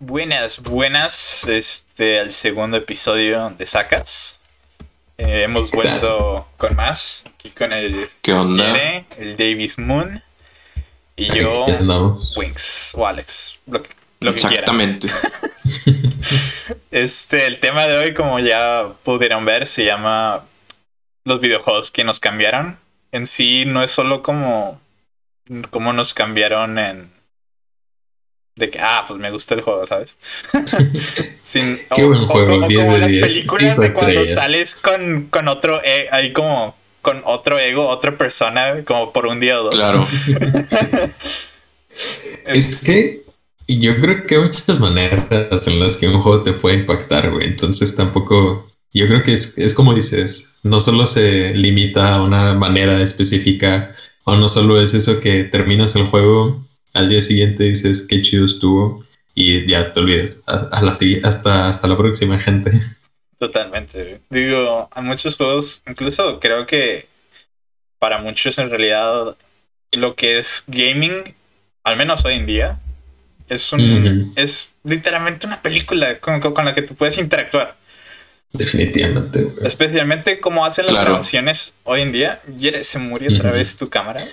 Buenas, buenas. Este, al segundo episodio de Sacas. Eh, hemos vuelto con más. Aquí con el ¿Qué onda? Yere, el Davis Moon. Y yo, andamos. Winx o Alex. Lo que, lo que quieran. Exactamente. Este, el tema de hoy, como ya pudieron ver, se llama Los videojuegos que nos cambiaron. En sí, no es solo como. Cómo nos cambiaron en. De que, ah, pues me gusta el juego, ¿sabes? Sin, Qué buen juego, como, 10 como de las 10, películas de cuando estrellas. sales con, con otro. eh, ahí como. Con otro ego, otra persona, como por un día o dos. Claro. Es que yo creo que hay muchas maneras en las que un juego te puede impactar, güey. Entonces tampoco. Yo creo que es, es como dices, no solo se limita a una manera específica, o no solo es eso que terminas el juego, al día siguiente dices qué chido estuvo y ya te olvidas. A- a la hasta, hasta la próxima, gente. Totalmente. Digo, a muchos juegos, incluso creo que para muchos en realidad lo que es gaming, al menos hoy en día, es un es literalmente una película con, con- la que tú puedes interactuar. Definitivamente, güey. Especialmente como hacen las Claro. grabaciones hoy en día. Se murió otra Ujú. vez tu cámara.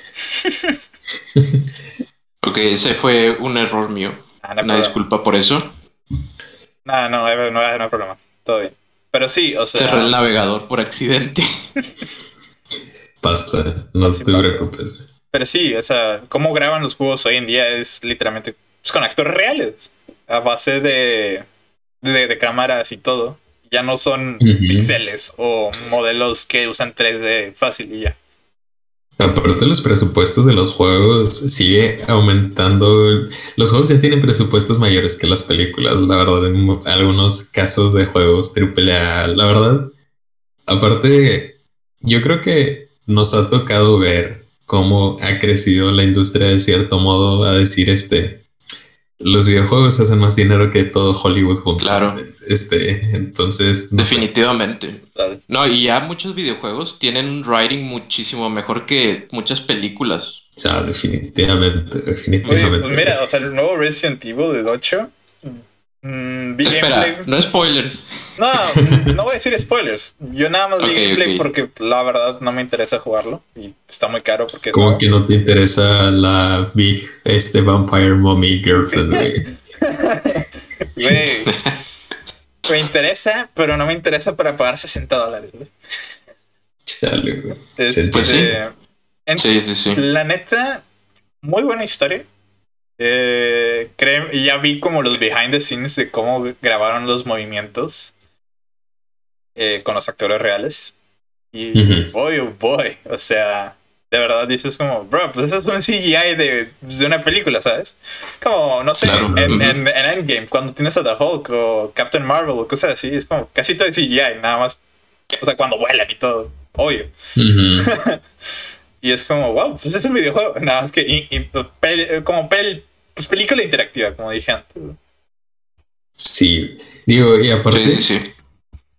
Ok, ese fue un error mío. Ah, no, Una problema. disculpa por eso. No, no, no, no hay problema. Todo bien. Pero sí, o sea, Cerré el navegador por accidente. Pasa, no Así te pasa. preocupes. Pero sí, o sea, cómo graban los juegos hoy en día es literalmente pues, con actores reales, a base de, de, de cámaras y todo. Ya no son Ujú. pixeles o modelos que usan 3D fácil y ya. Aparte los presupuestos de los juegos sigue aumentando. Los juegos ya tienen presupuestos mayores que las películas, la verdad, en algunos casos de juegos AAA, la verdad. Aparte, yo creo que nos ha tocado ver cómo ha crecido la industria de cierto modo a decir este los videojuegos hacen más dinero que todo Hollywood juntos. Claro. Este, entonces no. Definitivamente. No, y ya muchos videojuegos tienen un writing muchísimo mejor que muchas películas. O sea, definitivamente, Oye, definitivamente. pues mira, o sea, el nuevo Resident Evil del 8. Mm, vi Espera, gameplay. no spoilers. No, no voy a decir spoilers. Yo nada más vi Ok, gameplay porque la verdad no me interesa jugarlo. Y está muy caro porque. Como nuevo. que no te interesa la Big este Vampire Mommy Girlfriend. Güey. Me interesa, pero no me interesa para pagar 60 dólares. güey. Chale, güey. Este, Pues sí. en- Sí, sí, sí. La neta, muy buena historia. Eh, y ya vi como los behind the scenes de cómo grabaron los movimientos eh, con los actores reales. Y Ujú. boy, oh boy. O sea, de verdad dices como, bro, pues eso es un CGI de, de una película, ¿sabes? Como, no sé, Claro. en, en- en Endgame, cuando tienes a The Hulk o Captain Marvel o cosas así, es como casi todo es CGI, nada más. O sea, cuando vuelan y todo, obvio. Ujú. Y es como, wow, pues es un videojuego. Nada más que pel- como pel- pues película interactiva, como dije antes. Sí, digo, y aparte, Sí, sí, sí.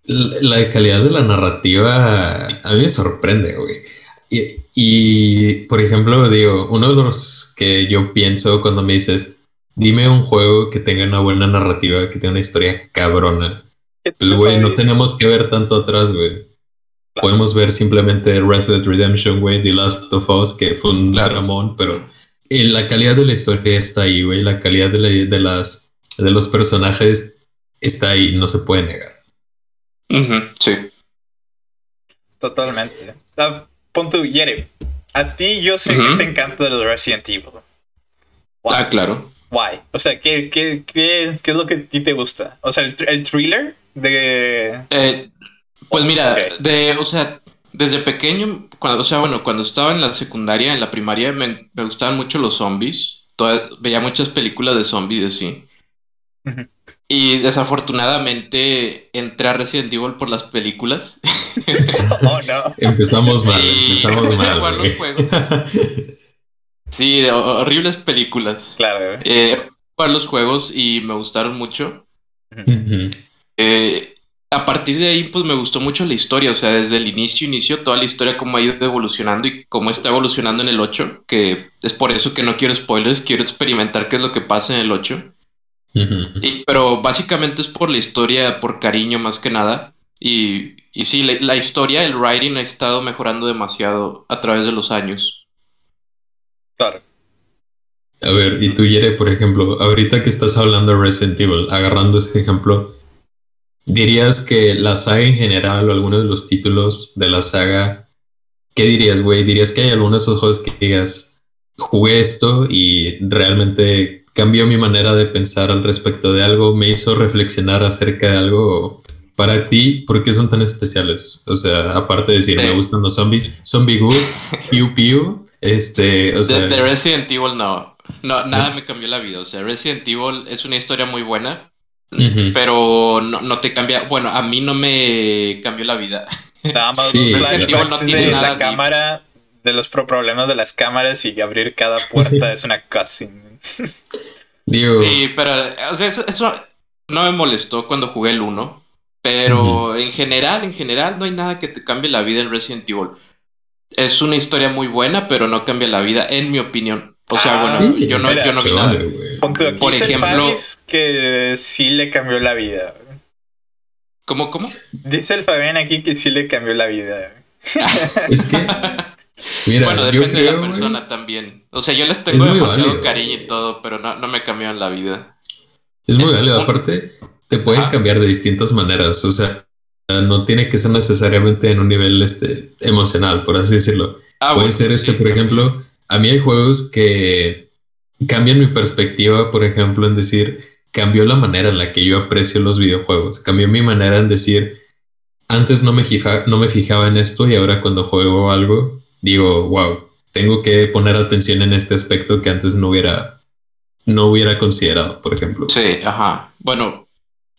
la la calidad de la narrativa a mí me sorprende, güey. Y, y, por ejemplo, digo, uno de los que yo pienso cuando me dices, dime un juego que tenga una buena narrativa, que tenga una historia cabrona. ¿Qué Pues, güey, no tenemos que ver tanto atrás, güey. Podemos ver simplemente Red Dead Redemption, güey, The Last of Us, que fue un Ramón, pero la calidad de la historia está ahí, güey. La calidad de, la- de las, de los personajes está ahí, no se puede negar. Sí. Totalmente. Ah, pon tu Yere. A ti yo sé que te encanta el Resident Evil. Why? Ah, claro. Why? O sea, ¿qué, qué, qué, qué es lo que a ti te gusta? O sea, el, el thriller de... Eh, pues mira, de, o sea, desde pequeño, cuando, o sea, bueno, cuando estaba en la secundaria, en la primaria, me, me gustaban mucho los zombies. Toda- veía muchas películas de zombies así. Y desafortunadamente entré a Resident Evil por las películas. Oh, no. Empezamos mal, Sí, empezamos empecé a mal, jugar los güey. juegos. Sí, horribles películas. Claro, güey. Eh, jugar los juegos y me gustaron mucho. Ujú. Eh, a partir de ahí, pues me gustó mucho la historia, o sea, desde el inicio, inicio, toda la historia, cómo ha ido evolucionando y cómo está evolucionando en el 8, que es por eso que no quiero spoilers, quiero experimentar qué es lo que pasa en el 8. Ujú. Y, pero básicamente es por la historia, por cariño más que nada. Y, y sí, la, la historia, el writing ha estado mejorando demasiado a través de los años. Claro. A ver, y tú, Yere, por ejemplo, ahorita que estás hablando de Resident Evil, agarrando ese ejemplo, ¿dirías que la saga en general o alguno de los títulos de la saga, qué dirías, güey? ¿Dirías que hay algunos de esos juegos que digas, jugué esto y realmente cambió mi manera de pensar al respecto de algo, me hizo reflexionar acerca de algo? Para ti, ¿por qué son tan especiales? O sea, aparte de decir, Sí. me gustan los zombies, Zombie Good, Pew Pew, este, o sea... De, de Resident Evil no. No, nada me cambió la vida. O sea, Resident Evil es una historia muy buena, pero no, no te cambia. Bueno, a mí no me cambió la vida. Nada más Sí, no tiene de nada la deep. cámara, de los pro- problemas de las cámaras y abrir cada puerta es una cutscene. Sí, pero, o sea, eso, eso no me molestó cuando jugué el 1. Pero en general, en general, no hay nada que te cambie la vida en Resident Evil. Es una historia muy buena, pero no cambia la vida, en mi opinión. O sea, Ah, bueno, sí, yo no, mira, yo no vi nada. vale, Por dice el ejemplo- que sí le cambió la vida. ¿Cómo, cómo? Dice el Fabián aquí que sí le cambió la vida. Es que, mira, bueno, yo depende de la persona también. O sea, yo les tengo demasiado válido. cariño y todo, pero no, no me cambiaron la vida. es muy válido. Un- Aparte, te pueden cambiar de distintas maneras. O sea, no tiene que ser necesariamente en un nivel este, emocional, por así decirlo. Ah, Puede bueno, ser este, sí, por ejemplo, a mí hay juegos que cambian mi perspectiva, por ejemplo, en decir, cambió la manera en la que yo aprecio los videojuegos, cambió mi manera en decir, antes no me, fija- no me fijaba en esto y ahora cuando juego algo, digo, wow, tengo que poner atención en este aspecto que antes no hubiera, no hubiera considerado, por ejemplo. Sí, ajá. Bueno,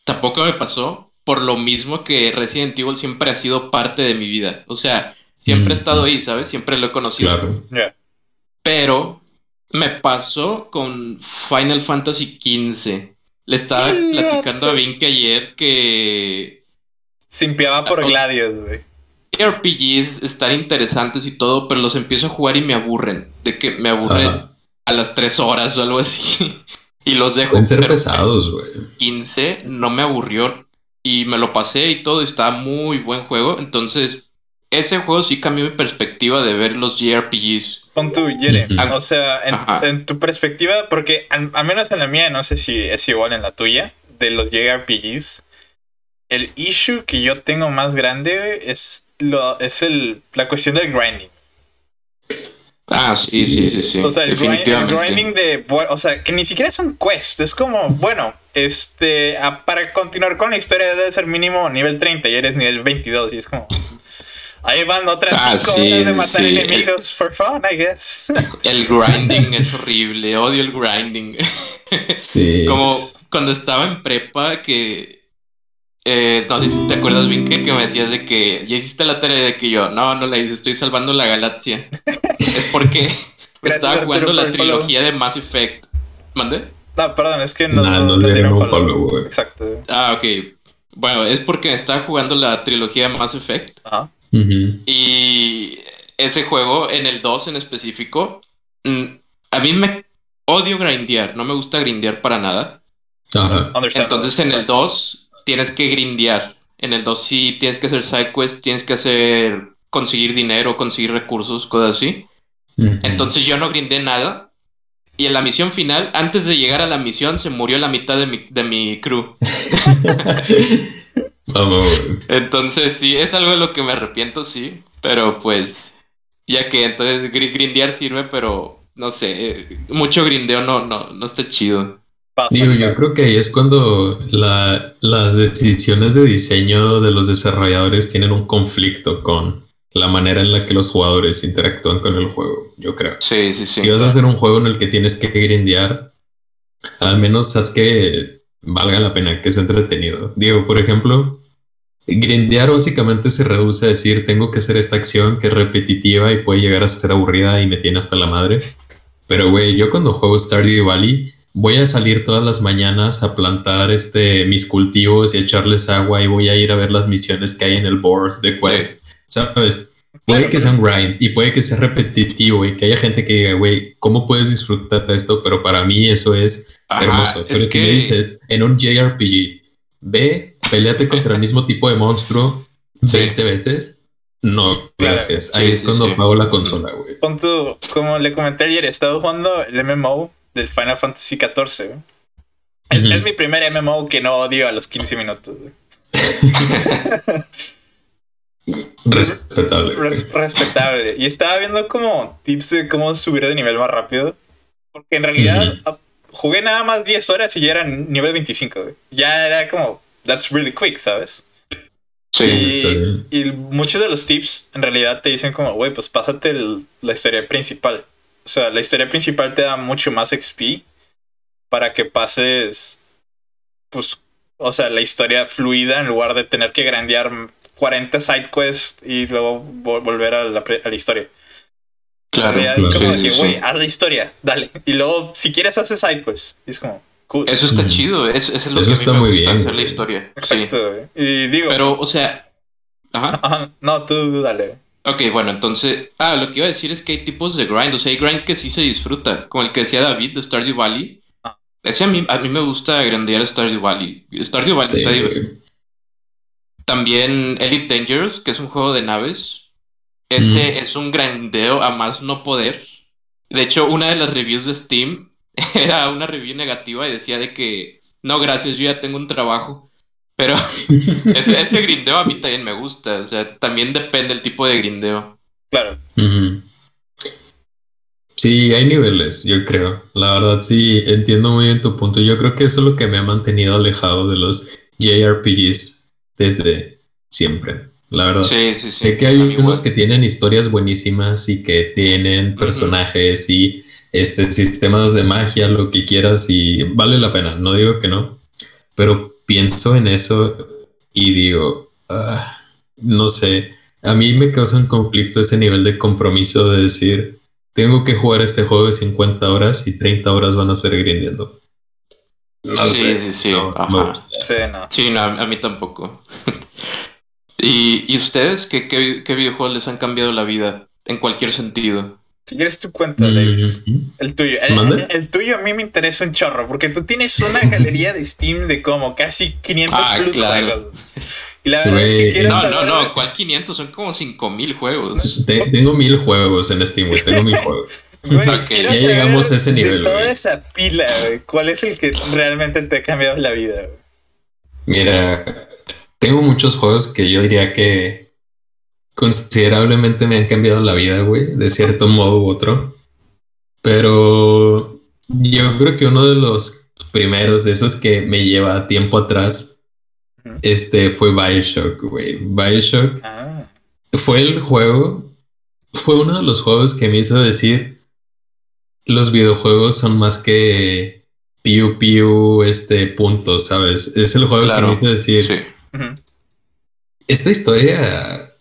tampoco me pasó por lo mismo que Resident Evil siempre ha sido parte de mi vida. O sea, siempre he Mm. estado ahí, ¿sabes? Siempre lo he conocido. Claro. Pero me pasó con Final Fantasy XV. Le estaba platicando a vato. Vinky ayer que Simpiaba por Ah, Gladius, güey. RPGs están interesantes y todo, pero los empiezo a jugar y me aburren. De que me aburren Ajá. a las 3 horas o algo así. y los dejo. Pueden ser pesados, güey. 15 no me aburrió y me lo pasé y todo. y Está muy buen juego. Entonces, ese juego sí cambió mi perspectiva de ver los JRPGs. Pon tú, Yere. Ujú. O sea, en, tu perspectiva, porque al, al menos en la mía, no sé si es igual en la tuya, de los JRPGs, el issue que yo tengo más grande es, lo, es el, la cuestión del grinding. Ah, sí, sí, sí, sí. O sea, el, grind- el definitivamente. grinding de. O sea, que ni siquiera es un quest. Es como, bueno, este. ah, para continuar con la historia debe ser mínimo nivel 30 y eres nivel 22. Y es como. Ahí van otras Ah, 5 sí, horas de matar sí. enemigos for fun, I guess. El grinding es horrible. Odio el grinding. Sí. Como cuando estaba en prepa que... eh, no sé si te acuerdas bien que, que me decías de que ya hiciste la tarea de que yo, no, no la hice, estoy salvando la galaxia. es porque estaba jugando la trilogía de Mass Effect. ¿Mande? No, perdón, es que no, Nah, no, le dieron follow. follow. Exacto. Ah, ok. Bueno, es porque estaba jugando la trilogía de Mass Effect. Ajá. Y ese juego, en el 2 en específico, mm, a mí me odio grindear, no me gusta grindear para nada. Entonces en el 2 tienes que grindear. En el 2 sí tienes que hacer side quests, tienes que hacer conseguir dinero, conseguir recursos, cosas así. Entonces yo no grindé nada. Y en la misión final, antes de llegar a la misión, se murió la mitad de mi, de mi crew. Vamos, güey. Entonces sí, es algo de lo que me arrepiento, sí. Pero pues, ya que entonces gri- grindear sirve, pero no sé, eh, mucho grindeo no, no, no está chido. Digo, yo creo que ahí es cuando la- las decisiones de diseño de los desarrolladores tienen un conflicto con la manera en la que los jugadores interactúan con el juego, yo creo. Sí, sí, sí. Si vas a hacer un juego en el que tienes que grindear, al menos haz que valga la pena, que es entretenido. Digo, por ejemplo, grindear básicamente se reduce a decir, tengo que hacer esta acción que es repetitiva y puede llegar a ser aburrida y me tiene hasta la madre. Pero, güey, yo cuando juego Stardew Valley, voy a salir todas las mañanas a plantar este, mis cultivos y a echarles agua y voy a ir a ver las misiones que hay en el board de Quest. ¿Sabes? Puede que sea un grind y puede que sea repetitivo y que haya gente que diga, güey, ¿cómo puedes disfrutar de esto? Pero para mí eso es hermoso. Pero si me dice en un JRPG, ve, peleate contra el mismo tipo de monstruo 20 veces. No, gracias. Ahí es cuando apago la consola, güey. como le comenté ayer, he estado jugando el MMO del Final Fantasy XIV. Es, es, mi primer MMO que no odio a los 15 minutos. Respetable. respetable. Y estaba viendo como tips de cómo subir de nivel más rápido. Porque en realidad jugué nada más 10 horas y ya era nivel 25. Ya era como, that's really quick, ¿sabes? Sí. Y, muchos de los tips en realidad te dicen como, güey, pues pásate la historia principal. O sea, la historia principal te da mucho más XP para que pases, pues, o sea, la historia fluida en lugar de tener que grandear 40 side quests y luego volver a la, a la historia. Claro, es como que, güey, haz la historia, dale. Y luego, si quieres, haces side quests. Y es como, cool. Eso está chido, es, es lo que está a mí me muy gusta bien. hacer la historia. Exacto, Y digo. Pero, o sea. Ajá. No, tú dale. Ok, bueno, entonces. Ah, lo que iba a decir es que hay tipos de grind. O sea, hay grind que sí se disfruta. Como el que decía David de Stardew Valley. Ah. Ese a mí, a mí me gusta grandear Stardew Valley. Stardew Valley está divertido. También Elite Dangerous, que es un juego de naves. Ese es un grandeo a más no poder. De hecho, una de las reviews de Steam era una review negativa y decía de que no, gracias, yo ya tengo un trabajo. Pero ese, ese, grindeo a mí también me gusta. O sea, también depende del tipo de grindeo. Claro. Sí, hay niveles, yo creo. La verdad, sí, entiendo muy bien tu punto. Yo creo que eso es lo que me ha mantenido alejado de los JRPGs desde siempre, la verdad. Sí, sí, sí. Sé que hay unos que tienen historias buenísimas y que tienen personajes y este, sistemas de magia, lo que quieras, y vale la pena, no digo que no, pero pienso en eso y digo, ah, no sé, a mí me causa un conflicto ese nivel de compromiso de decir, tengo que jugar este juego de 50 horas y 30 horas van a ser grindiendo. No sí, sé. Sí, sí, sí. Sí, no. a, mí tampoco. ¿Y, ¿Y, ustedes ¿qué, qué, videojuegos les han cambiado la vida en cualquier sentido? Si quieres tu cuenta, Davis. El tuyo. El, tuyo a mí me interesa un chorro, porque tú tienes una galería de Steam de como casi 500 ah, plus juegos. Y la verdad es que quiero No, no, no, ¿cuál 500? Son como 5000 juegos. tengo mil juegos en Steam, Tengo mil juegos. Ya llegamos a ese nivel. De toda esa pila, ¿cuál es el que realmente te ha cambiado la vida? Mira, tengo muchos juegos que yo diría que considerablemente me han cambiado la vida, güey, de cierto modo u otro. Pero yo creo que uno de los primeros de esos que me lleva tiempo atrás, este fue Bioshock, güey. Bioshock ah. fue el juego, fue uno de los juegos que me hizo decir, los videojuegos son más que piu piu este punto, ¿sabes? Es el juego que me hizo decir. Esta historia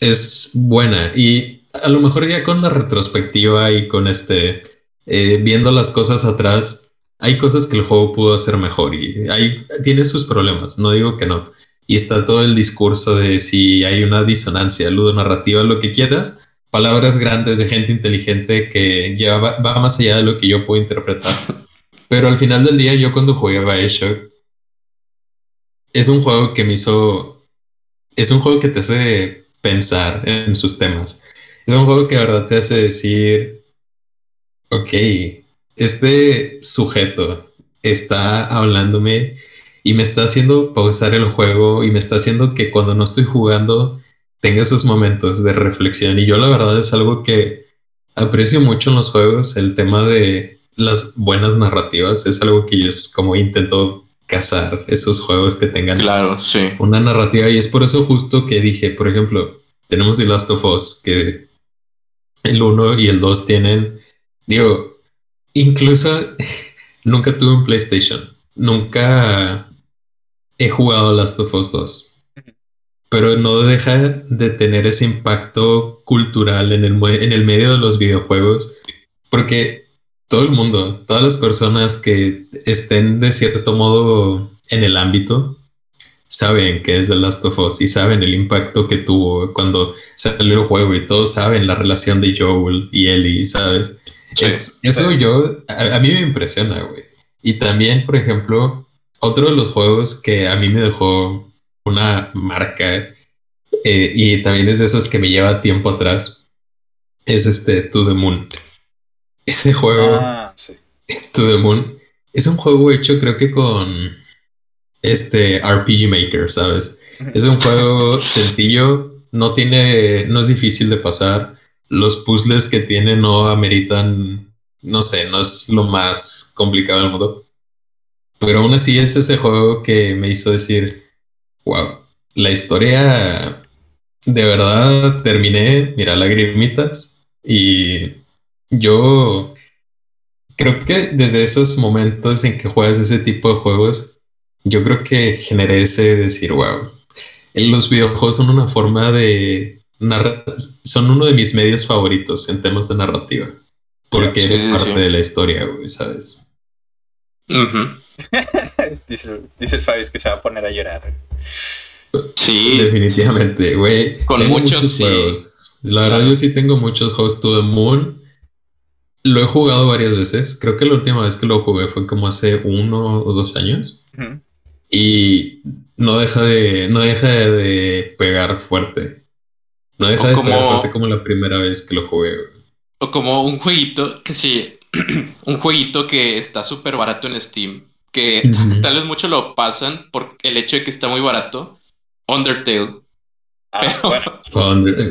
es buena y a lo mejor ya con la retrospectiva y con este eh, viendo las cosas atrás, hay cosas que el juego pudo hacer mejor y hay, tiene sus problemas, no digo que no. Y está todo el discurso de si hay una disonancia ludonarrativa, lo que quieras, palabras grandes de gente inteligente que ya va, más allá de lo que yo puedo interpretar. Pero al final del día, yo cuando jugué Bioshock, es un juego que me hizo. Es un juego que te hace pensar en sus temas. Es un juego que de verdad te hace decir. Ok, este sujeto está hablándome y me está haciendo pausar el juego y me está haciendo que cuando no estoy jugando tenga esos momentos de reflexión. Y yo la verdad es algo que aprecio mucho en los juegos, el tema de las buenas narrativas, es algo que yo es como intento cazar esos juegos que tengan claro, sí. una narrativa. Y es por eso justo que dije, por ejemplo, tenemos The Last of Us, que el 1 y el 2 tienen, digo, incluso nunca tuve un PlayStation, nunca he jugado Last of Us 2 pero no deja de tener ese impacto cultural en el, en el medio de los videojuegos, porque todo el mundo, todas las personas que estén de cierto modo en el ámbito, saben que es The Last of Us y saben el impacto que tuvo cuando salió el juego y todos saben la relación de Joel y Ellie, ¿sabes? eso yo, a, mí me impresiona, güey. Y también, por ejemplo, otro de los juegos que a mí me dejó una marca eh, y también es de esos que me lleva tiempo atrás, es este To the Moon. Ese juego, ah, To the Moon, es un juego hecho creo que con este RPG Maker, ¿sabes? Es un juego sencillo, no tiene, no es difícil de pasar. Los puzzles que tiene no ameritan, no sé, no es lo más complicado del mundo. Pero aún así es ese juego que me hizo decir, wow, la historia de verdad terminé, mira, lagrimitas. Y yo creo que desde esos momentos en que juegas ese tipo de juegos, yo creo que generé ese decir, wow, los videojuegos son una forma de narrar, son uno de mis medios favoritos en temas de narrativa, porque eres parte de la historia, güey, ¿sabes? dice, dice, el Fabius que se va a poner a llorar. Sí. Definitivamente, güey. Con muchos, juegos. La verdad, yo sí tengo muchos juegos to the moon. Lo he jugado varias veces. Creo que la última vez que lo jugué fue como hace uno o dos años. Y no deja de, no deja de, pegar fuerte. No deja de pegar fuerte como la primera vez que lo jugué. O como un jueguito que sí, un jueguito que está súper barato en Steam. Que tal vez muchos lo pasan por el hecho de que está muy barato Undertale. Ah, bueno.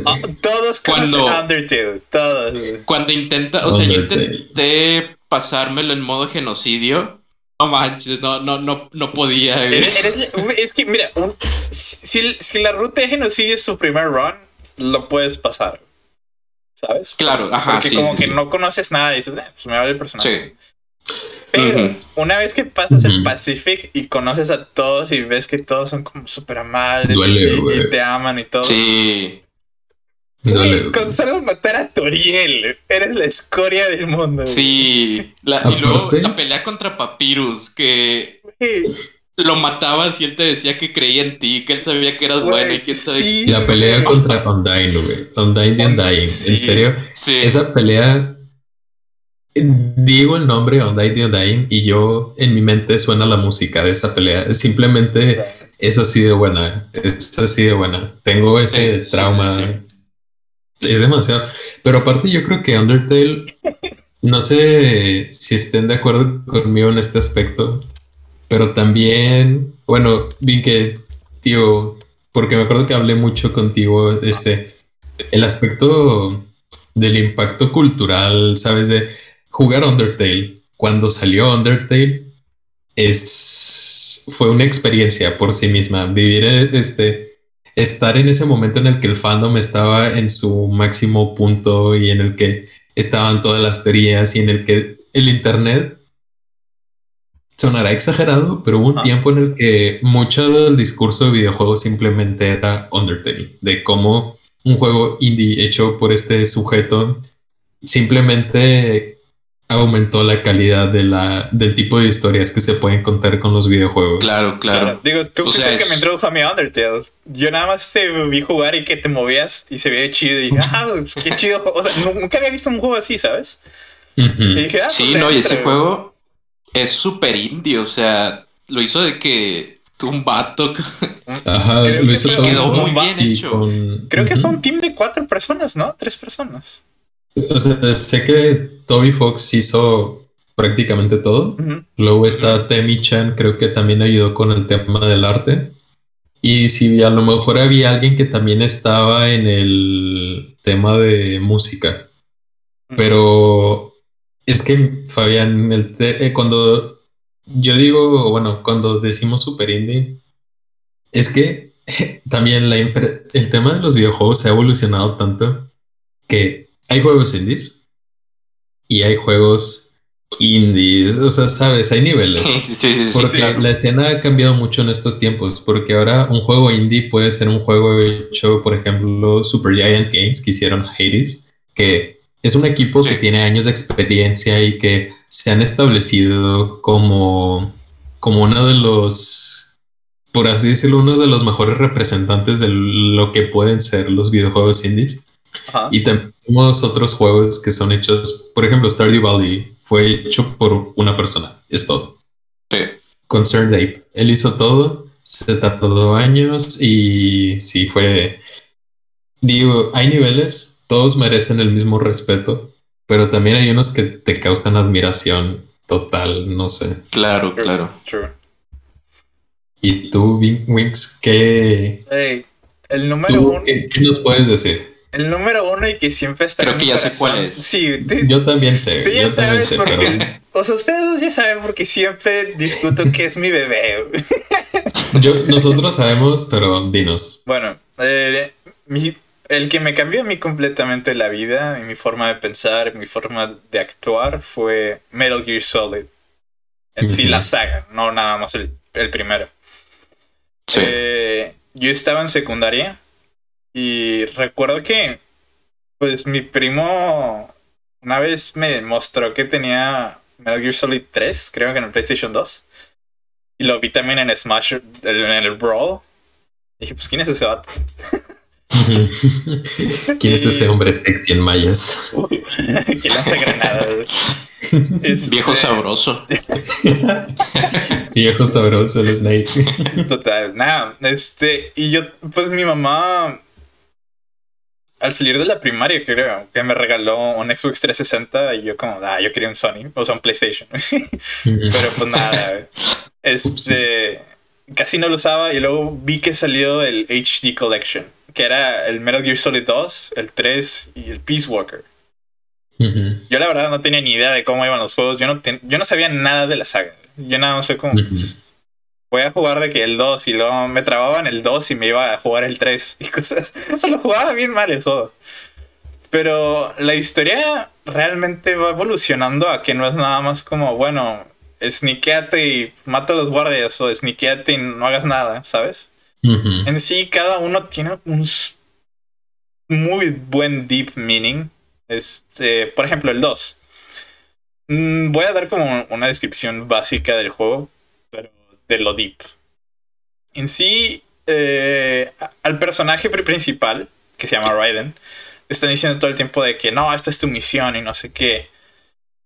Ah, todos cuando Undertale, todos. Cuando intenta, o sea, yo intenté pasármelo en modo genocidio. No manches, no, no, no, no podía. es que, mira, si, si, la ruta de genocidio es su primer run, lo puedes pasar. ¿Sabes? Claro, ajá. Porque como que no conoces nada y dices, eh, pues me vale el personaje. Sí. Pero una vez que pasas el Pacific y conoces a todos y ves que todos son como súper amables y, te aman y todo. Sí. con solo matar a Toriel, eres la escoria del mundo. Sí. y luego la pelea contra Papyrus, que lo matabas y él te decía que creía en ti, que él sabía que eras bueno y que sí, La pelea contra Undyne, güey. Undyne de Undyne. ¿En serio? Sí. Esa pelea digo el nombre Undyne Undyne y yo en mi mente suena la música de esa pelea. Simplemente eso así de buena. Es así de buena. Tengo ese trauma. es demasiado. Pero aparte yo creo que Undertale, no sé si estén de acuerdo conmigo en este aspecto, pero también, bueno, vi que, tío, porque me acuerdo que hablé mucho contigo, este, el aspecto del impacto cultural, ¿sabes? De jugar Undertale, cuando salió Undertale, es, fue una experiencia por sí misma. Vivir este, estar en ese momento en el que el fandom estaba en su máximo punto y en el que estaban todas las teorías y en el que el internet sonará exagerado, pero hubo un tiempo en el que mucho del discurso de videojuegos simplemente era Undertale, de cómo un juego indie hecho por este sujeto simplemente aumentó la calidad de la, del tipo de historias que se pueden contar con los videojuegos. Claro, claro. Digo, tú fuiste el que me introdujo a mi Undertale. Yo nada más te vi jugar y que te movías y se veía chido. Y dije, ah, pues, qué chido. O sea, nunca había visto un juego así, ¿sabes? Y dije, ah, sí, pues, no, y ese juego es súper indie. O sea, lo hizo de que un vato. Ajá, lo hizo todo quedó muy bien hecho. Creo que fue un team de cuatro personas, ¿no? Tres personas. O sea, sé que Toby Fox hizo prácticamente todo. Luego está Temi Chan, creo que también ayudó con el tema del arte. Y si a lo mejor había alguien que también estaba en el tema de música. Pero es que, Fabián, el eh, cuando yo digo, bueno, cuando decimos super indie, es que también la el tema de los videojuegos se ha evolucionado tanto que hay juegos indies y hay juegos indies, o sea, sabes, hay niveles. Sí, sí, sí, porque la escena ha cambiado mucho en estos tiempos, porque ahora un juego indie puede ser un juego hecho, por ejemplo, Super Giant Games, que hicieron Hades, que es un equipo que tiene años de experiencia y que se han establecido como, como uno de los por así decirlo, uno de los mejores representantes de lo que pueden ser los videojuegos indies. Y tenemos otros juegos que son hechos, por ejemplo, Stardew Valley fue hecho por una persona, es todo. Sí. Concerned Ape, él hizo todo, se tardó años y sí fue. Digo, hay niveles, todos merecen el mismo respeto, pero también hay unos que te causan admiración total, no sé. Claro, claro. ¿Y tú, Winx, qué. el número uno. ¿qué, nos puedes decir? El número uno y que siempre está. Creo que ya sé cuál es. Sí, yo también sé. Tú ya sabes porque. O sea, ustedes ya saben porque siempre discuto que es mi bebé. yo, nosotros sabemos, pero dinos. Bueno, eh, el que me cambió a mí completamente la vida, y mi forma de pensar, mi forma de actuar fue Metal Gear Solid. En sí, la saga, no nada más el, el primero. Eh, yo estaba en secundaria y recuerdo que, pues mi primo una vez me mostró que tenía Metal Gear Solid 3, creo que en el PlayStation 2. Y lo vi también en Smash, en el Brawl. Y dije, pues, ¿quién es ese vato? ¿Quién es ese hombre sexy en mayas? ¿Quién hace granadas? Este... Viejo sabroso. Viejo sabroso el Snake. Total, nada, este, y yo, pues mi mamá, al salir de la primaria, creo, que me regaló un Xbox 360 y yo como, ah, yo quería un Sony, o sea, un PlayStation. Pero pues nada, este, casi no lo usaba y luego vi que salió el HD Collection, que era el Metal Gear Solid 2, el 3 y el Peace Walker. Yo la verdad no tenía ni idea de cómo iban los juegos. Yo no, yo no sabía nada de la saga. Yo nada no sé cómo. Voy a jugar de que el 2 y luego me trababa en el 2 y me iba a jugar el 3 y cosas. O sea, lo jugaba bien mal el juego. Pero la historia realmente va evolucionando a que no es nada más como, bueno, sneakeate y mata a los guardias o sneakeate y no hagas nada, ¿sabes? En sí, cada uno tiene un muy buen deep meaning este, por ejemplo, el 2. Mm, voy a dar como una descripción básica del juego, de lo deep. En sí, eh, al personaje principal, que se llama Raiden, le están diciendo todo el tiempo de que no, esta es tu misión y no sé qué.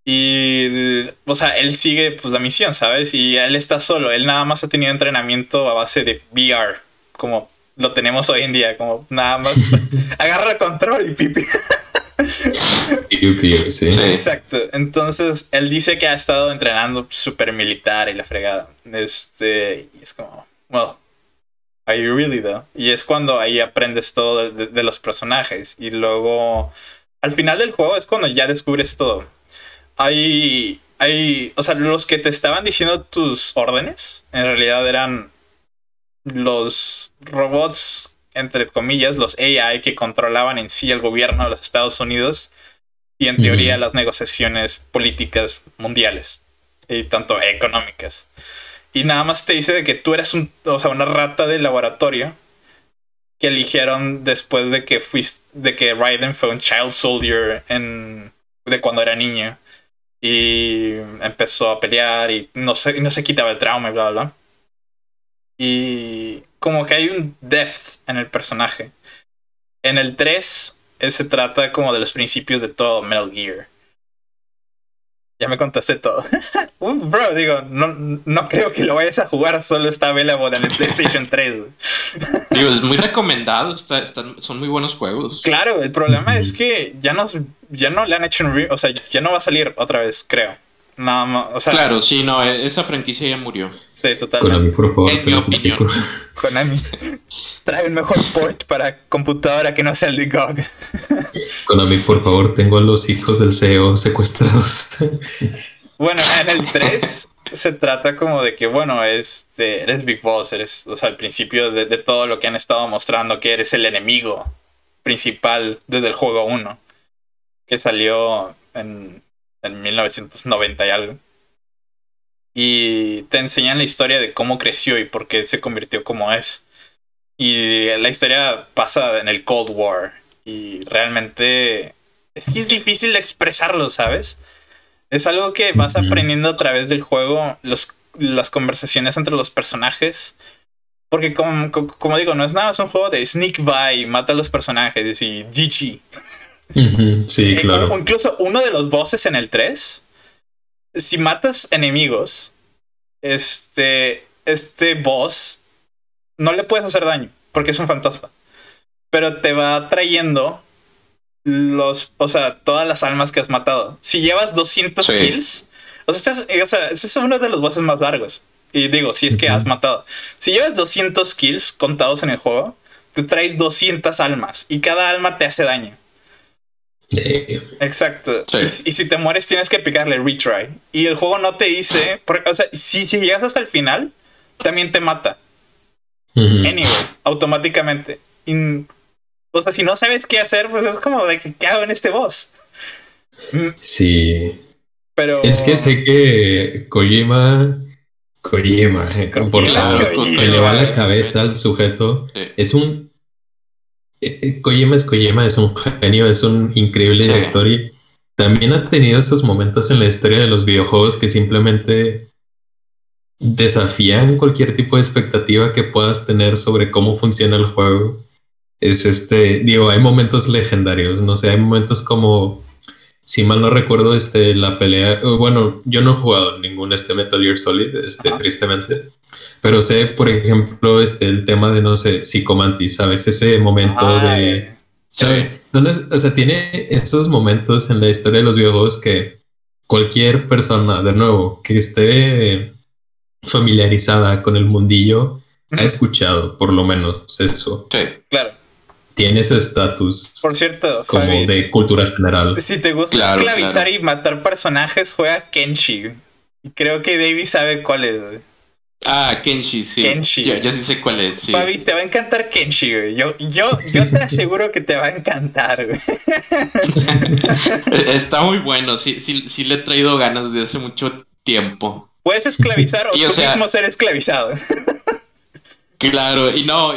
Y, o sea, él sigue pues, la misión, ¿sabes? Y él está solo, él nada más ha tenido entrenamiento a base de VR, como lo tenemos hoy en día, como nada más agarra el control y pipi. sí. Exacto. Entonces, él dice que ha estado entrenando super militar y la fregada. Este, y es como, well, are you really though? Y es cuando ahí aprendes todo de, los personajes. Y luego, al final del juego es cuando ya descubres todo. Hay, hay, o sea, los que te estaban diciendo tus órdenes, en realidad eran los robots entre comillas, los AI que controlaban en sí el gobierno de los Estados Unidos y en teoría las negociaciones políticas mundiales y tanto económicas. Y nada más te dice de que tú eres un, o sea, una rata de laboratorio que eligieron después de que fuiste, de que Raiden fue un child soldier en, de cuando era niño y empezó a pelear y no se, no se quitaba el trauma y bla, bla. Y como que hay un depth en el personaje. En el 3 se trata como de los principios de todo Metal Gear. Ya me contaste todo. Uh, bro, digo, no, no creo que lo vayas a jugar, solo está available en el PlayStation 3. Digo, es muy recomendado, son muy buenos juegos. Claro, el problema es que ya no, ya no le han hecho un... O sea, ya no va a salir otra vez, creo. Nada más, o sea, claro, sí, no, e-, esa franquicia ya murió. Sí, totalmente. Konami, por favor. En mi opinión. Konami, trae un mejor port para computadora que no sea el de GOG. Konami, por favor, tengo a los hijos del CEO secuestrados. Bueno, en el 3 se trata como de que, bueno, este, eres Big Boss, eres, o sea, al principio de, de todo lo que han estado mostrando, que eres el enemigo principal desde el juego 1, que salió en en 1990 y algo. Y te enseñan la historia de cómo creció y por qué se convirtió como es. Y la historia pasa en el Cold War. Y realmente es que es difícil de expresarlo, ¿sabes? Es algo que vas aprendiendo a través del juego, los, las conversaciones entre los personajes. Porque como, co- como digo, no es nada, es un juego de sneak by, mata a los personajes y GG. Ujú, Sí, Eh, claro. incluso uno de los bosses en el 3, si matas enemigos, este, este boss no le puedes hacer daño porque es un fantasma. Pero te va trayendo los, o sea, todas las almas que has matado. Si llevas 200 Sí. kills, o sea, este es, o sea, es uno de los bosses más largos. Y digo, si es que has matado. Si llevas 200 kills contados en el juego, te trae 200 almas y cada alma te hace daño. Exacto. Sí. Y, si- y si te mueres tienes que picarle retry. Y el juego no te dice, porque, o sea, si, si llegas hasta el final, también te mata. ujú. Anyway, automáticamente. Y, o sea, si no sabes qué hacer, pues es como de que, ¿qué hago en este boss? Sí. Pero... Es que sé que Kojima. Kojima, eh, por Claro, que le va la cabeza al sujeto. Sí. Es un. eh, eh, Kojima es Kojima, es un genio, es un increíble Sí. director y también ha tenido esos momentos en la historia de los videojuegos que simplemente desafían cualquier tipo de expectativa que puedas tener sobre cómo funciona el juego. Es este, digo, hay momentos legendarios, no sé, hay momentos como, si mal no recuerdo, este, la pelea, eh, bueno, yo no he jugado ningún este Metal Gear Solid, este, Ajá. tristemente, pero sé, por ejemplo, este, el tema de, no sé, Psicomantis, ¿sabes? Ese momento Ay, de... ¿sabe? Son es- o sea, tiene esos momentos en la historia de los videojuegos que cualquier persona, de nuevo, que esté familiarizada con el mundillo, ha escuchado por lo menos eso. Sí. Claro. Tiene ese estatus Por cierto, como Fabis, de cultura general. si te gusta Claro, esclavizar claro. y matar personajes, juega Kenshi. Creo que David sabe cuál es. güey. Ah, Kenshi, sí. Kenshi. Yo, yo sí sé cuál es, sí. Te va a encantar Kenshi, güey. Yo, yo, yo te aseguro que te va a encantar, güey. Está muy bueno, sí, sí, sí le he traído ganas de hace mucho tiempo. Puedes esclavizar o Y, o tú sea- mismo ser esclavizado. Claro, y no,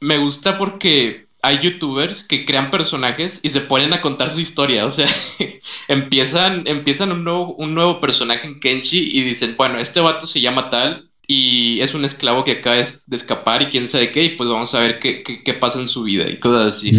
me gusta porque hay youtubers que crean personajes y se ponen a contar su historia, o sea, empiezan, empiezan un nuevo, un nuevo personaje en Kenshi y dicen, bueno, este vato se llama tal y es un esclavo que acaba de es- de escapar y quién sabe qué, y pues vamos a ver qué, qué, qué pasa en su vida y cosas así.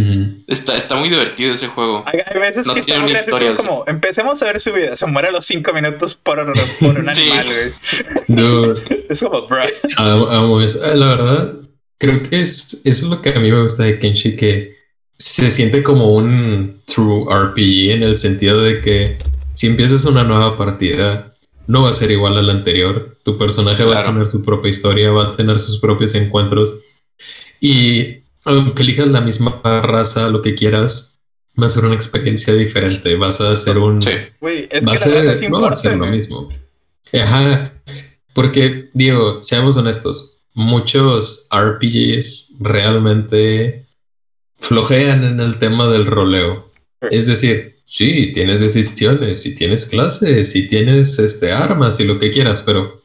Está, está muy divertido ese juego. Hay, hay veces No que una graciosos historia, como, empecemos a ver su vida, se muere a los cinco minutos por, por un animal, güey. Es como, bro. amo, amo eso. Eh, La verdad, creo que es, eso es lo que a mí me gusta de Kenshi, que se siente como un true RPG en el sentido de que si empiezas una nueva partida, no va a ser igual a la anterior. Tu personaje va a Claro. tener su propia historia, va a tener sus propios encuentros. Y aunque elijas la misma raza, lo que quieras, va a ser una experiencia diferente. Vas a hacer un... Sí. Güey, es va a que ser, no va a ser lo mismo. Ajá, porque digo, seamos honestos, muchos RPGs realmente flojean en el tema del roleo. Es decir, sí, tienes decisiones, y tienes clases, y tienes este, armas y lo que quieras, pero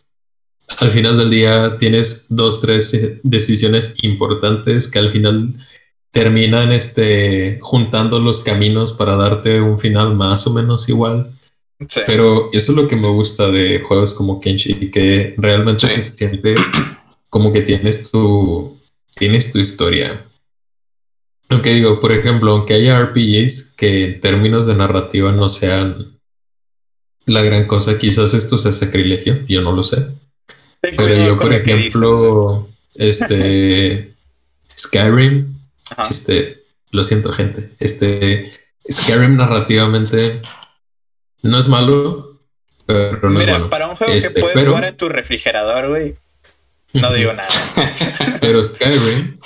al final del día tienes dos, tres eh, decisiones importantes que al final terminan este, juntando los caminos para darte un final más o menos igual. Sí. Pero eso es lo que me gusta de juegos como Kenshi, que realmente Sí. se siente como que tienes tu, tienes tu historia. Aunque digo, por ejemplo, aunque haya RPGs que en términos de narrativa no sean la gran cosa, quizás esto sea sacrilegio, yo no lo sé. Ten Pero yo, por ejemplo, este Skyrim, Ajá. este, lo siento, gente. Este Skyrim narrativamente no es malo, pero no Mira, es bueno. para un juego Este, que puedes pero- jugar en tu refrigerador, güey, no digo nada. Pero Skyrim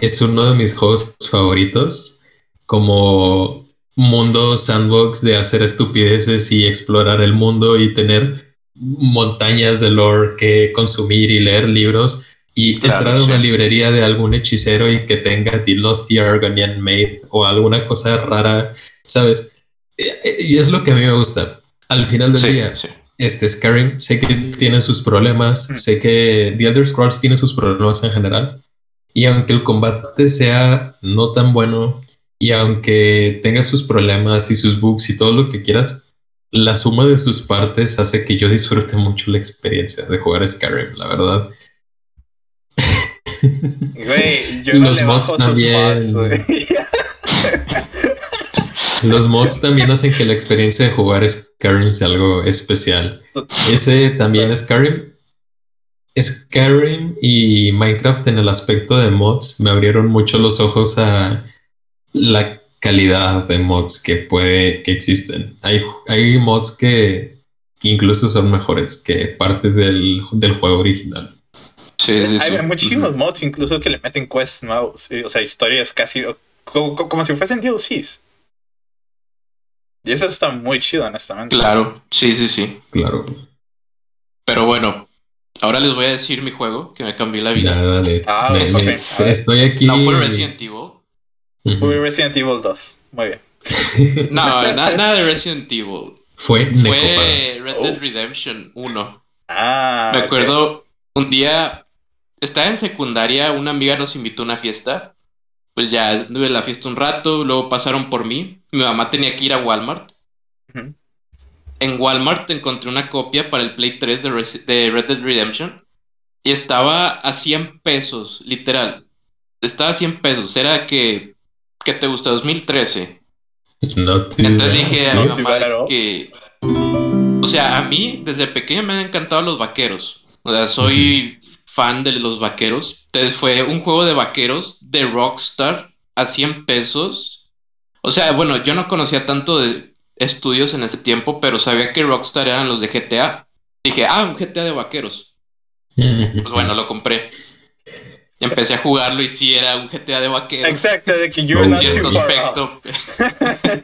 es uno de mis juegos favoritos como mundo sandbox de hacer estupideces y explorar el mundo y tener montañas de lore que consumir y leer libros y Claro, entrar a una sí. librería de algún hechicero y que tenga The Lost Argonian Maid o alguna cosa rara, ¿sabes? Eh, eh, Y es lo que a mí me gusta. Al final del Sí, día, sí. Este Skyrim, sé que tiene sus problemas, Mm. sé que The Elder Scrolls tiene sus problemas en general. Y aunque el combate sea no tan bueno, y aunque tenga sus problemas y sus bugs y todo lo que quieras, la suma de sus partes hace que yo disfrute mucho la experiencia de jugar Skyrim, la verdad. Güey, yo no Los le mods bajo sus también. mods. Los mods también hacen que la experiencia de jugar Skyrim sea algo especial. Ese también Skyrim. Skyrim y Minecraft en el aspecto de mods me abrieron mucho los ojos a la calidad de mods que puede que existen. Hay, hay mods que, que incluso son mejores que partes del, del juego original. Sí, sí, sí. Hay muchísimos mods incluso que le meten quests nuevos. sí, O sea, historias casi como- como si fuesen DLCs. Y eso está muy chido, honestamente. Claro, sí, sí, sí. Claro. Pero bueno, ahora les voy a decir mi juego que me cambió la vida. Ya, dale. Ah, Me- me- estoy aquí. No fue Resident Evil. Ujú. Uy, Resident Evil 2. Muy bien. No, na- nada de Resident Evil. Fue. Fue Red Dead Oh. Redemption 1. Ah. Me acuerdo un día, estaba en secundaria, una amiga nos invitó a una fiesta. Pues ya anduve en la fiesta un rato, luego pasaron por mí. Mi mamá tenía que ir a Walmart. En Walmart encontré una copia para el Play 3 de, Red Dead Redemption. Y estaba a 100 pesos, literal. Estaba a 100 pesos. Era que, que te gusta, 2013. No te Entonces dije a mi No mamá que. O sea, a mí desde pequeño me han encantado los vaqueros. O sea, soy fan de los vaqueros. Entonces fue un juego de vaqueros de Rockstar a 100 pesos. O sea, bueno, yo no conocía tanto de estudios en ese tiempo, pero sabía que Rockstar eran los de GTA. Dije, ah, un GTA de vaqueros. Pues bueno, lo compré. Y empecé a jugarlo y sí era un GTA de vaqueros Exacto, de que not en cierto aspecto.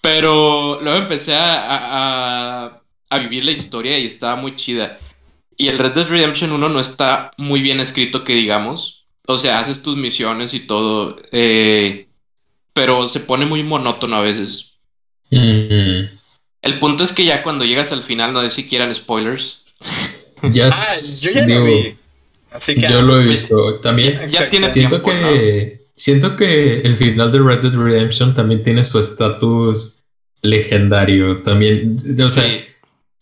Pero luego empecé a, a- a- a vivir la historia y estaba muy chida. Y el Red Dead Redemption 1 no está muy bien escrito, que digamos. O sea, haces tus misiones y todo. eh, pero se pone muy monótono a veces. Mm, El punto es que ya cuando llegas al final, no sé si quieran spoilers. Ya, Ah, yo ya digo, lo vi. Así que. Yo lo he visto. También Ya siento tiempo, ¿no? que siento que el final de Red Dead Redemption también tiene su estatus legendario. También, o sea, Sí.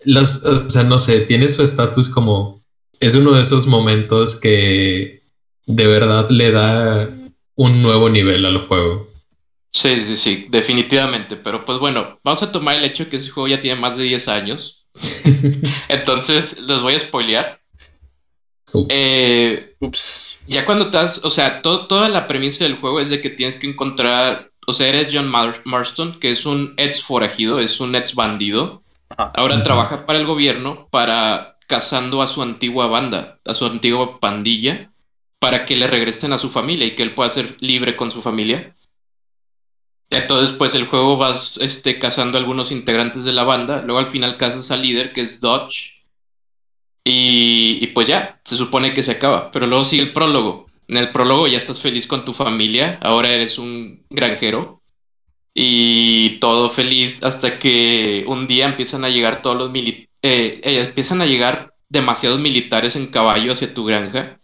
Las, o sea, no sé, tiene su estatus como es uno de esos momentos que de verdad le da un nuevo nivel al juego. Sí, sí, sí, definitivamente. Pero pues bueno, vamos a tomar el hecho que ese juego ya tiene más de 10 años. Entonces, los voy a spoilear. Ups. Eh, Ups. ya cuando estás, o sea, to- toda la premisa del juego es de que tienes que encontrar, o sea, eres John Mar- Marston, que es un ex forajido, es un ex bandido. Ahora trabaja para el gobierno para cazando a su antigua banda, a su antigua pandilla, para que le regresen a su familia y que él pueda ser libre con su familia. Entonces, pues el juego vas este, cazando a algunos integrantes de la banda, luego al final cazas al líder, que es Dodge, y pues ya, se supone que se acaba, pero luego sigue el prólogo. En el prólogo ya estás feliz con tu familia, ahora eres un granjero y todo feliz hasta que un día empiezan a llegar todos los militares, empiezan a llegar demasiados militares en caballo hacia tu granja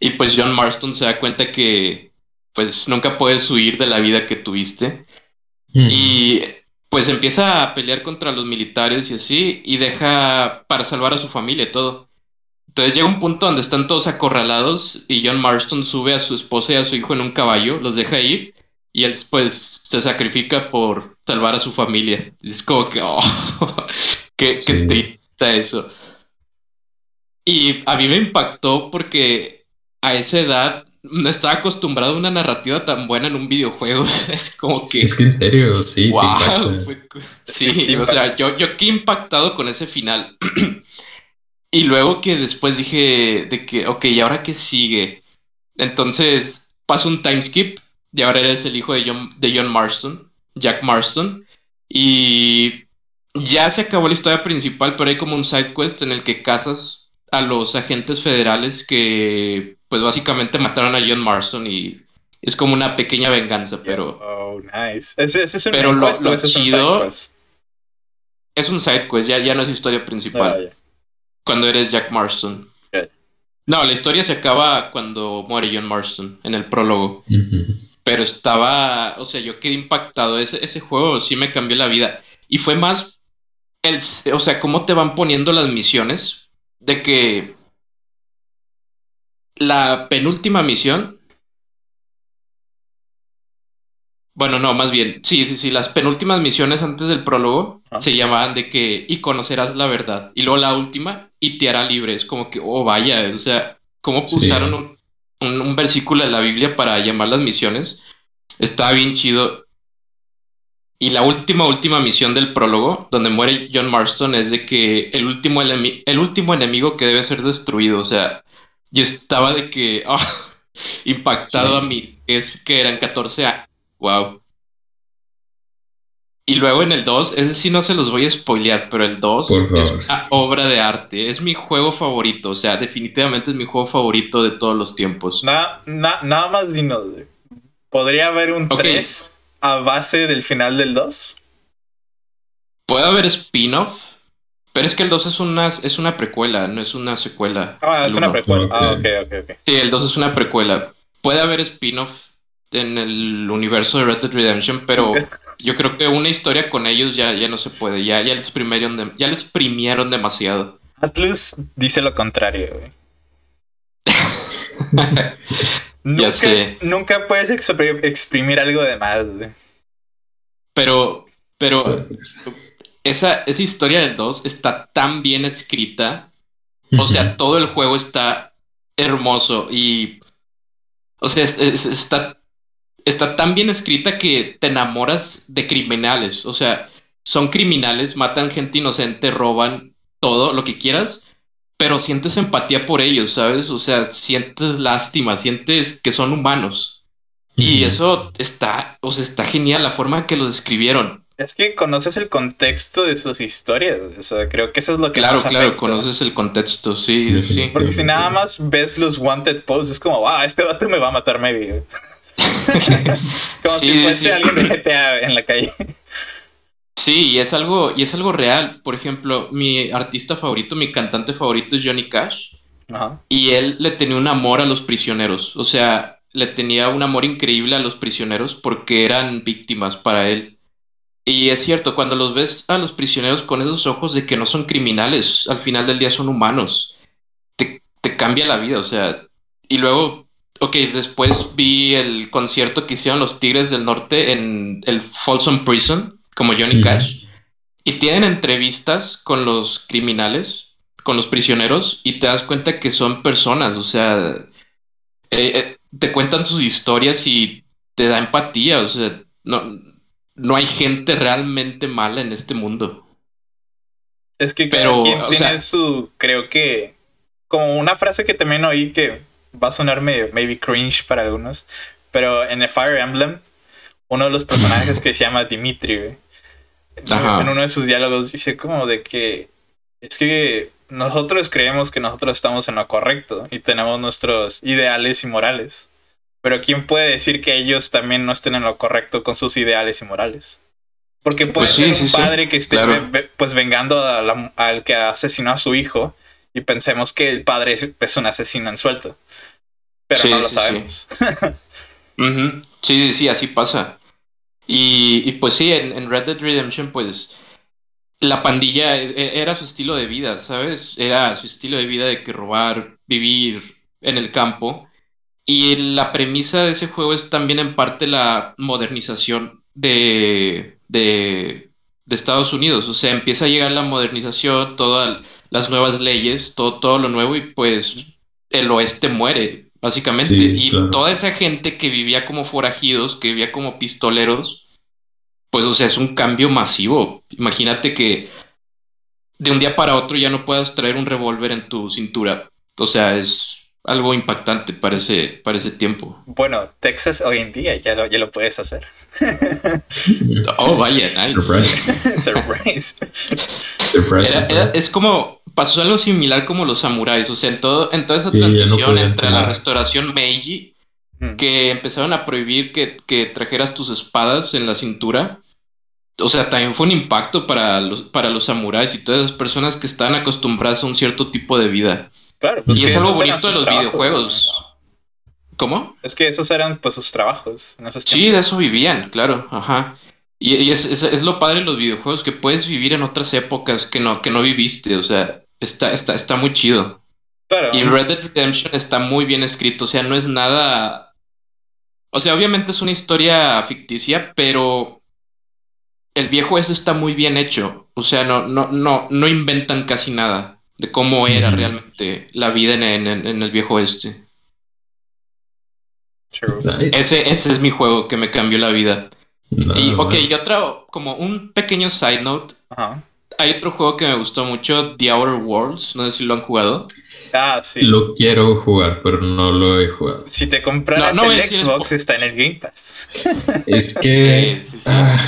y pues John Marston se da cuenta que pues nunca puedes huir de la vida que tuviste Mm. y pues empieza a pelear contra los militares y así, y deja para salvar a su familia y todo. Entonces llega un punto donde están todos acorralados y John Marston sube a su esposa y a su hijo en un caballo, los deja ir y él pues se sacrifica por salvar a su familia. Es como que, oh, qué, qué Sí. triste eso. Y a mí me impactó porque a esa edad no estaba acostumbrado a una narrativa tan buena en un videojuego. Es como que... Es que en serio, sí. Wow, fue sí, Sí, o sea, yo, yo quedé impactado con ese final. y luego que después dije de que, ok, ¿y ahora qué sigue? Entonces pasa un time skip y ahora eres el hijo de John, de John Marston, Jack Marston. Y ya se acabó la historia principal, pero hay como un side quest en el que cazas a los agentes federales que, pues básicamente mataron a John Marston y es como una pequeña venganza, pero... Oh, nice. ¿Ese, ese es un Pero lo- quest o lo ese es un chido- side quest? Es un side quest, ya, ya no es historia principal. Ah. Cuando eres Jack Marston. No, la historia se acaba cuando muere John Marston en el prólogo. Pero estaba, o sea, yo quedé impactado. Ese, ese juego sí me cambió la vida. Y fue más, el, o sea, cómo te van poniendo las misiones. De que la penúltima misión. Bueno, no, más bien, sí, sí, sí, las penúltimas misiones antes del prólogo Ah. se llamaban de que y conocerás la verdad. Y luego la última y te hará libre. Es como que, oh, vaya, o sea, ¿cómo Sí. usaron un, un- un versículo de la Biblia para llamar las misiones? Estaba bien chido. Y la última, última misión del prólogo, donde muere John Marston, es de que el último, el último enemigo que debe ser destruido. O sea, yo estaba de que ah, impactado Sí. a mí. Es que eran 14 años. Wow. Y luego en el 2, ese sí no se los voy a spoilear, pero el 2 Por es una obra de arte. Es mi juego favorito. O sea, definitivamente es mi juego favorito de todos los tiempos. Nada, na- nada más dinos. ¿Podría haber un Ok. 3 a base del final del 2? Puede haber spin-off, pero es que el 2 es una, es una precuela, no es una secuela. Ah, es una precuela. Ah, ok, ok, ok. Sí, el 2 es una precuela. Puede haber spin-off en el universo de Red Dead Redemption, pero yo creo que una historia con ellos ya, ya no se puede. Ya, ya, lo exprimieron de- ya lo exprimieron demasiado. Atlus dice lo contrario, güey. nunca, sé. nunca puedes expri- exprimir algo de más, güey. Pero, pero esa, esa historia del 2 está tan bien escrita. O sea, todo el juego está hermoso y. O sea, es- es- está, está tan bien escrita que te enamoras de criminales. O sea, son criminales, matan gente inocente, roban todo, lo que quieras, pero sientes empatía por ellos, ¿sabes? O sea, sientes lástima, sientes que son humanos. Y eso está, o sea, está genial la forma en que los escribieron. Es que conoces el contexto de sus historias. O sea, creo que eso es lo que Claro, más claro, afecta. conoces el contexto, sí, sí, sí. Porque si nada más ves los wanted posts, es como, ah, este vato me va a matar, maybe. Güey". como Sí, si fuese sí. alguien de GTA en la calle. Sí, y es algo, y es algo real. Por ejemplo, mi artista favorito, mi cantante favorito es Johnny Cash. Ajá. Y él le tenía un amor a los prisioneros. O sea, le tenía un amor increíble a los prisioneros porque eran víctimas para él. Y es cierto, cuando los ves a los prisioneros con esos ojos de que no son criminales, al final del día son humanos, te, te cambia la vida. O sea, y luego, ok, después vi el concierto que hicieron los Tigres del Norte en el Folsom Prison, como Johnny. Cash. Y tienen entrevistas con los criminales, con los prisioneros, y te das cuenta que son personas, o sea, eh, eh, te cuentan sus historias y te da empatía, o sea, no, no hay gente realmente mala en este mundo. Es que Pero, quien tiene sea- su, creo que, como una frase que también oí que va a sonar medio, maybe cringe para algunos, pero en el Fire Emblem, uno de los personajes que se llama Dimitri, güey, en uno de sus diálogos dice como de que es que nosotros creemos que nosotros estamos en lo correcto y tenemos nuestros ideales y morales. Pero ¿quién puede decir que ellos también no estén en lo correcto con sus ideales y morales? Porque puede Pues sí, ser un sí, sí, padre que esté claro. pues vengando a la- al que asesinó a su hijo y pensemos que el padre es, es un asesino en suelto. Pero Sí, no lo sí, sabemos. Sí, sí, sí, así pasa. Y, y pues sí, en, en Red Dead Redemption, pues la pandilla e- e- era su estilo de vida, ¿sabes? Era su estilo de vida de que robar, vivir en el campo. Y la premisa de ese juego es también en parte la modernización de, de, de Estados Unidos. O sea, empieza a llegar la modernización, todas las nuevas leyes, todo, todo lo nuevo y pues el oeste muere, básicamente. Sí, y claro. toda esa gente que vivía como forajidos, que vivía como pistoleros, pues o sea, es un cambio masivo. Imagínate que de un día para otro ya no puedas traer un revólver en tu cintura. O sea, es algo impactante para ese, para ese tiempo. Bueno, Texas hoy en día ya lo, ya lo puedes hacer. Oh, vaya, nice. Surprise. Surprise. Surprise. Era- era- es como, pasó algo similar como los samuráis, o sea, en, todo, en toda esa Sí, ya no transición entre la restauración Meiji, Mm. que empezaron a prohibir que, que trajeras tus espadas en la cintura. O sea, también fue un impacto para los, para los samuráis y todas esas personas que están acostumbradas a un cierto tipo de vida. Claro, pues y es algo bonito de los trabajos, videojuegos. ¿Cómo? Es que esos eran pues sus trabajos en esos Sí, de eso vivían, claro, ajá. Y, y es, es- es lo padre de los videojuegos, que puedes vivir en otras épocas que no, que no viviste, o sea, está, está, está muy chido. Claro. Y Red Dead Redemption está muy bien escrito, o sea, no es nada... O sea, obviamente es una historia ficticia, pero el viejo ese está muy bien hecho. O sea, no, no, no, no inventan casi nada de cómo era realmente la vida en, en- en el viejo este. True. Ese, ese es mi juego que me cambió la vida. no, y, ok, no. y otra, como un pequeño side note. Ajá. Hay otro juego que me gustó mucho, The Outer Worlds. No sé si lo han jugado. Ah, sí. Lo quiero jugar, pero no lo he jugado. Si te compraras No, el Xbox, está en el Game Pass. Es que. Sí, sí, sí. ah,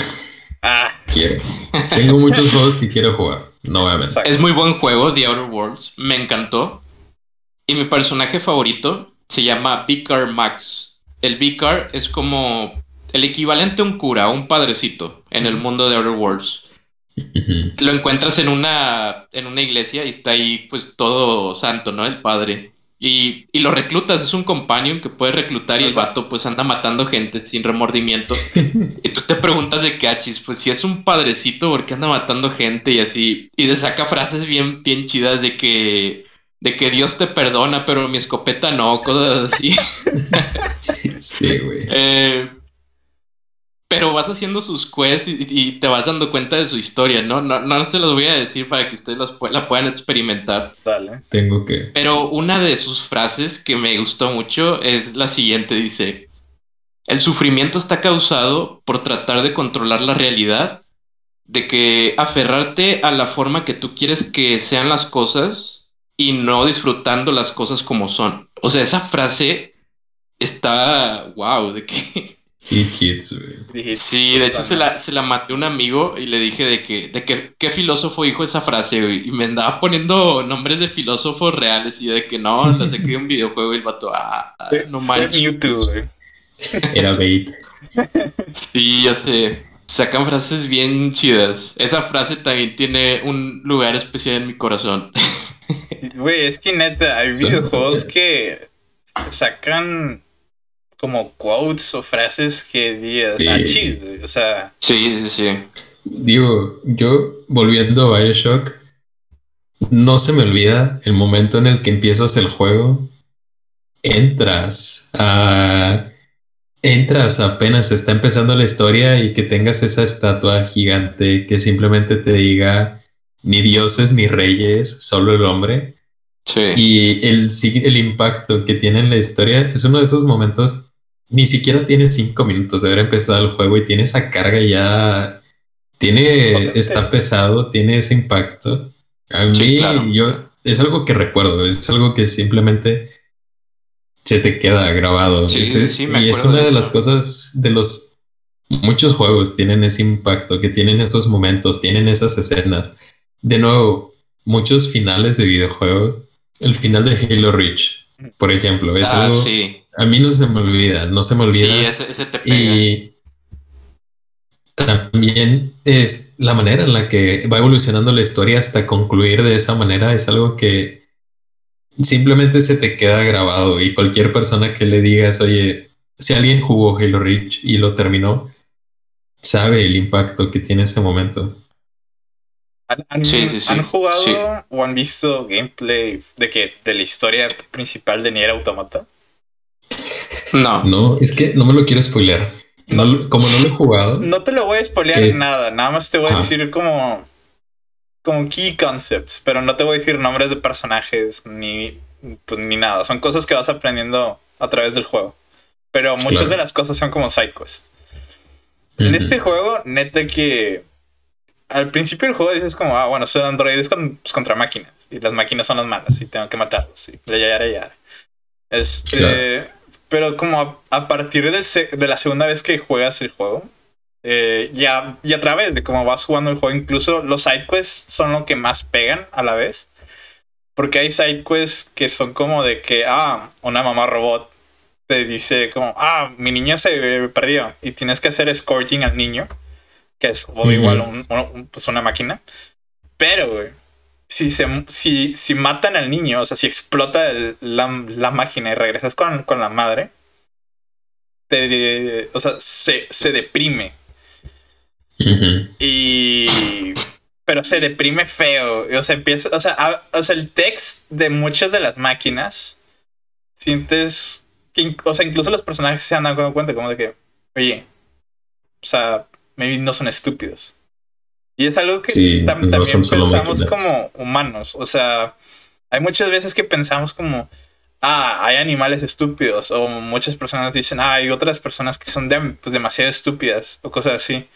Ah, quiero. Tengo muchos juegos que quiero jugar. No voy a mentir. Es muy buen juego, The Outer Worlds. Me encantó. Y mi personaje favorito se llama Vicar Max. El Vicar es como el equivalente a un cura, un padrecito en el mundo de Outer Worlds. Lo encuentras en una, en una iglesia y está ahí pues todo santo, ¿no? El padre. Y, y lo reclutas, es un companion que puedes reclutar y el vato pues anda matando gente sin remordimiento. Y tú te preguntas de qué achis, pues si es un padrecito, ¿por qué anda matando gente y así? Y te saca frases bien, bien chidas de que, de que Dios te perdona, pero mi escopeta no, cosas así. Sí, güey. Eh, pero vas haciendo sus quests y, y te vas dando cuenta de su historia, ¿no? No, no se los voy a decir para que ustedes las la puedan experimentar. Dale. Tengo que. Pero una de sus frases que me gustó mucho es la siguiente, dice, el sufrimiento está causado por tratar de controlar la realidad, de que aferrarte a la forma que tú quieres que sean las cosas y no disfrutando las cosas como son. O sea, esa frase está, wow, de que... Hit hits, güey. Sí, de hecho se la, se la maté a un amigo y le dije de que, de que qué filósofo dijo esa frase, güey. Y me andaba poniendo nombres de filósofos reales y yo de que no, la saqué de un videojuego y el vato, ah, no manches. Mewtwo, güey. Era bait. Sí, ya sé. Sacan frases bien chidas. Esa frase también tiene un lugar especial en mi corazón. Güey, es que neta, hay videojuegos que sacan como quotes o frases que digas, Sí. ah. O sea, Sí, sí, sí. Digo, yo volviendo a Bioshock, no se me olvida el momento en el que empiezas el juego, entras a... Entras apenas está empezando la historia y que tengas esa estatua gigante que simplemente te diga ni dioses ni reyes, solo el hombre. Sí. Y el, el impacto que tiene en la historia es uno de esos momentos, ni siquiera tiene cinco minutos de haber empezado el juego y tiene esa carga ya, tiene, Potente. está pesado, tiene ese impacto. A mí, Sí, claro. yo, es algo que recuerdo, es algo que simplemente se te queda grabado. Sí, Ese- sí, me y es una de las cosas, de los muchos juegos tienen ese impacto, que tienen esos momentos, tienen esas escenas. De nuevo, muchos finales de videojuegos, el final de Halo Reach, por ejemplo, es ah, algo- sí. A mí no se me olvida, no se me olvida. Sí, ese, ese te pega. y también es la manera en la que va evolucionando la historia hasta concluir de esa manera es algo que simplemente se te queda grabado y cualquier persona que le digas, oye, si alguien jugó Halo Reach y lo terminó, sabe el impacto que tiene ese momento. ¿han, han- Sí, sí, sí. han jugado Sí. o han visto gameplay de que de la historia principal de Nier Automata? No. No, es que no me lo quiero spoilear. No, como no lo he jugado, No te lo voy a spoilear Es- nada, nada más te voy a decir como como key concepts, pero no te voy a decir nombres de personajes ni pues ni nada, son cosas que vas aprendiendo a través del juego. Pero muchas Claro. de las cosas son como side quests. En este juego, neta que al principio del juego dices como, ah, bueno, son androides con- pues, contra máquinas. Y las máquinas son las malas y tengo que matarlos. Y ya, ya, ya. Este, Claro. Pero como a, a partir del de la segunda vez que juegas el juego, eh, ya, y a través de cómo vas jugando el juego, incluso los side quests son lo que más pegan a la vez. Porque hay side quests que son como de que, ah, una mamá robot te dice como, ah, mi niño se perdió y tienes que hacer escorting al niño, que es o igual un- un- pues una máquina. Pero, güey, si, se, si, si matan al niño, o sea, si explota el- la, la máquina y regresas con, con la madre, te, o sea, se, se deprime. Y. pero se deprime feo. O sea, empieza, o sea, o sea, el text de muchas de las máquinas, sientes que, o sea, incluso los personajes se han dado cuenta como de que, oye, o sea, maybe no son estúpidos. Y es algo que también pensamos como humanos. O sea, hay muchas veces que pensamos como, ah, hay animales estúpidos. O muchas personas dicen, ah, hay otras personas que son pues, demasiado estúpidas. O cosas así.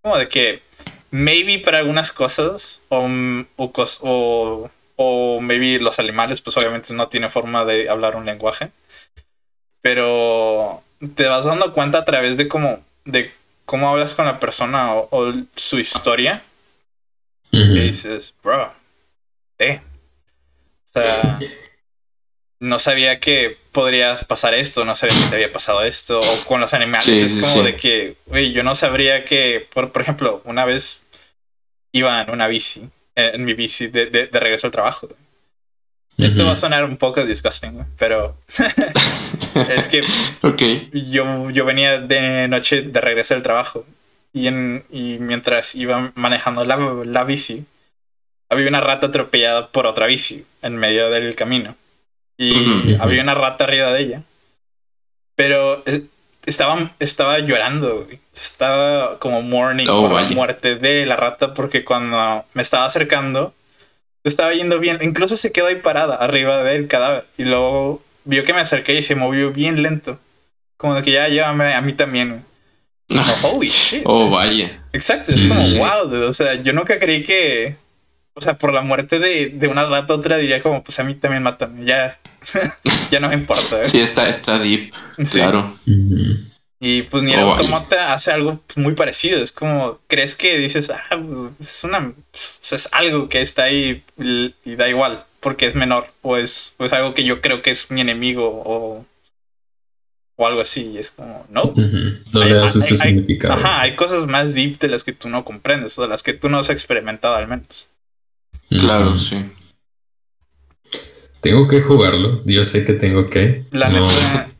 Como de que, maybe para algunas cosas, o, o, o maybe los animales, pues obviamente no tienen forma de hablar un lenguaje. Pero te vas dando cuenta a través de cómo, de cómo hablas con la persona o, su historia. Y dices, bro, eh. O sea, no sabía que podría pasar esto, no sabía que te había pasado esto. O con los animales es como de que, güey, yo no sabría que, por, por, ejemplo, una vez iba en una bici, en mi bici de, de, regreso al trabajo. Esto va a sonar un poco disgusting, pero es que yo, yo venía de noche de regreso del trabajo y, en, y mientras iba manejando la, la bici, había una rata atropellada por otra bici en medio del camino. Y había una rata arriba de ella. Pero eh, estaba, estaba llorando, estaba como mourning oh, por la muerte de la rata porque cuando me estaba acercando estaba yendo bien. Incluso se quedó ahí parada arriba del cadáver. Y luego vio que me acerqué y se movió bien lento. Como de que ya llévame a mí también. holy shit. Oh, vaya. Exacto, es como wow. O sea, yo nunca creí que. O sea, por la muerte de, de una rata otra diría como, pues a mí también mátame. Ya. ya no me importa. ¿eh? Sí, está, está deep. Claro. Y pues ni el oh, Automata hace algo muy parecido. Es como, crees que dices, ah, es una. Es algo que está ahí y, da igual, porque es menor. O es, o es algo que yo creo que es mi enemigo o, o algo así. Y es como, no. No le das ese significado. Ajá, hay cosas más deep de las que tú no comprendes, o de las que tú no has experimentado al menos. Claro, sí. Tengo que jugarlo. Yo sé que tengo que. La neta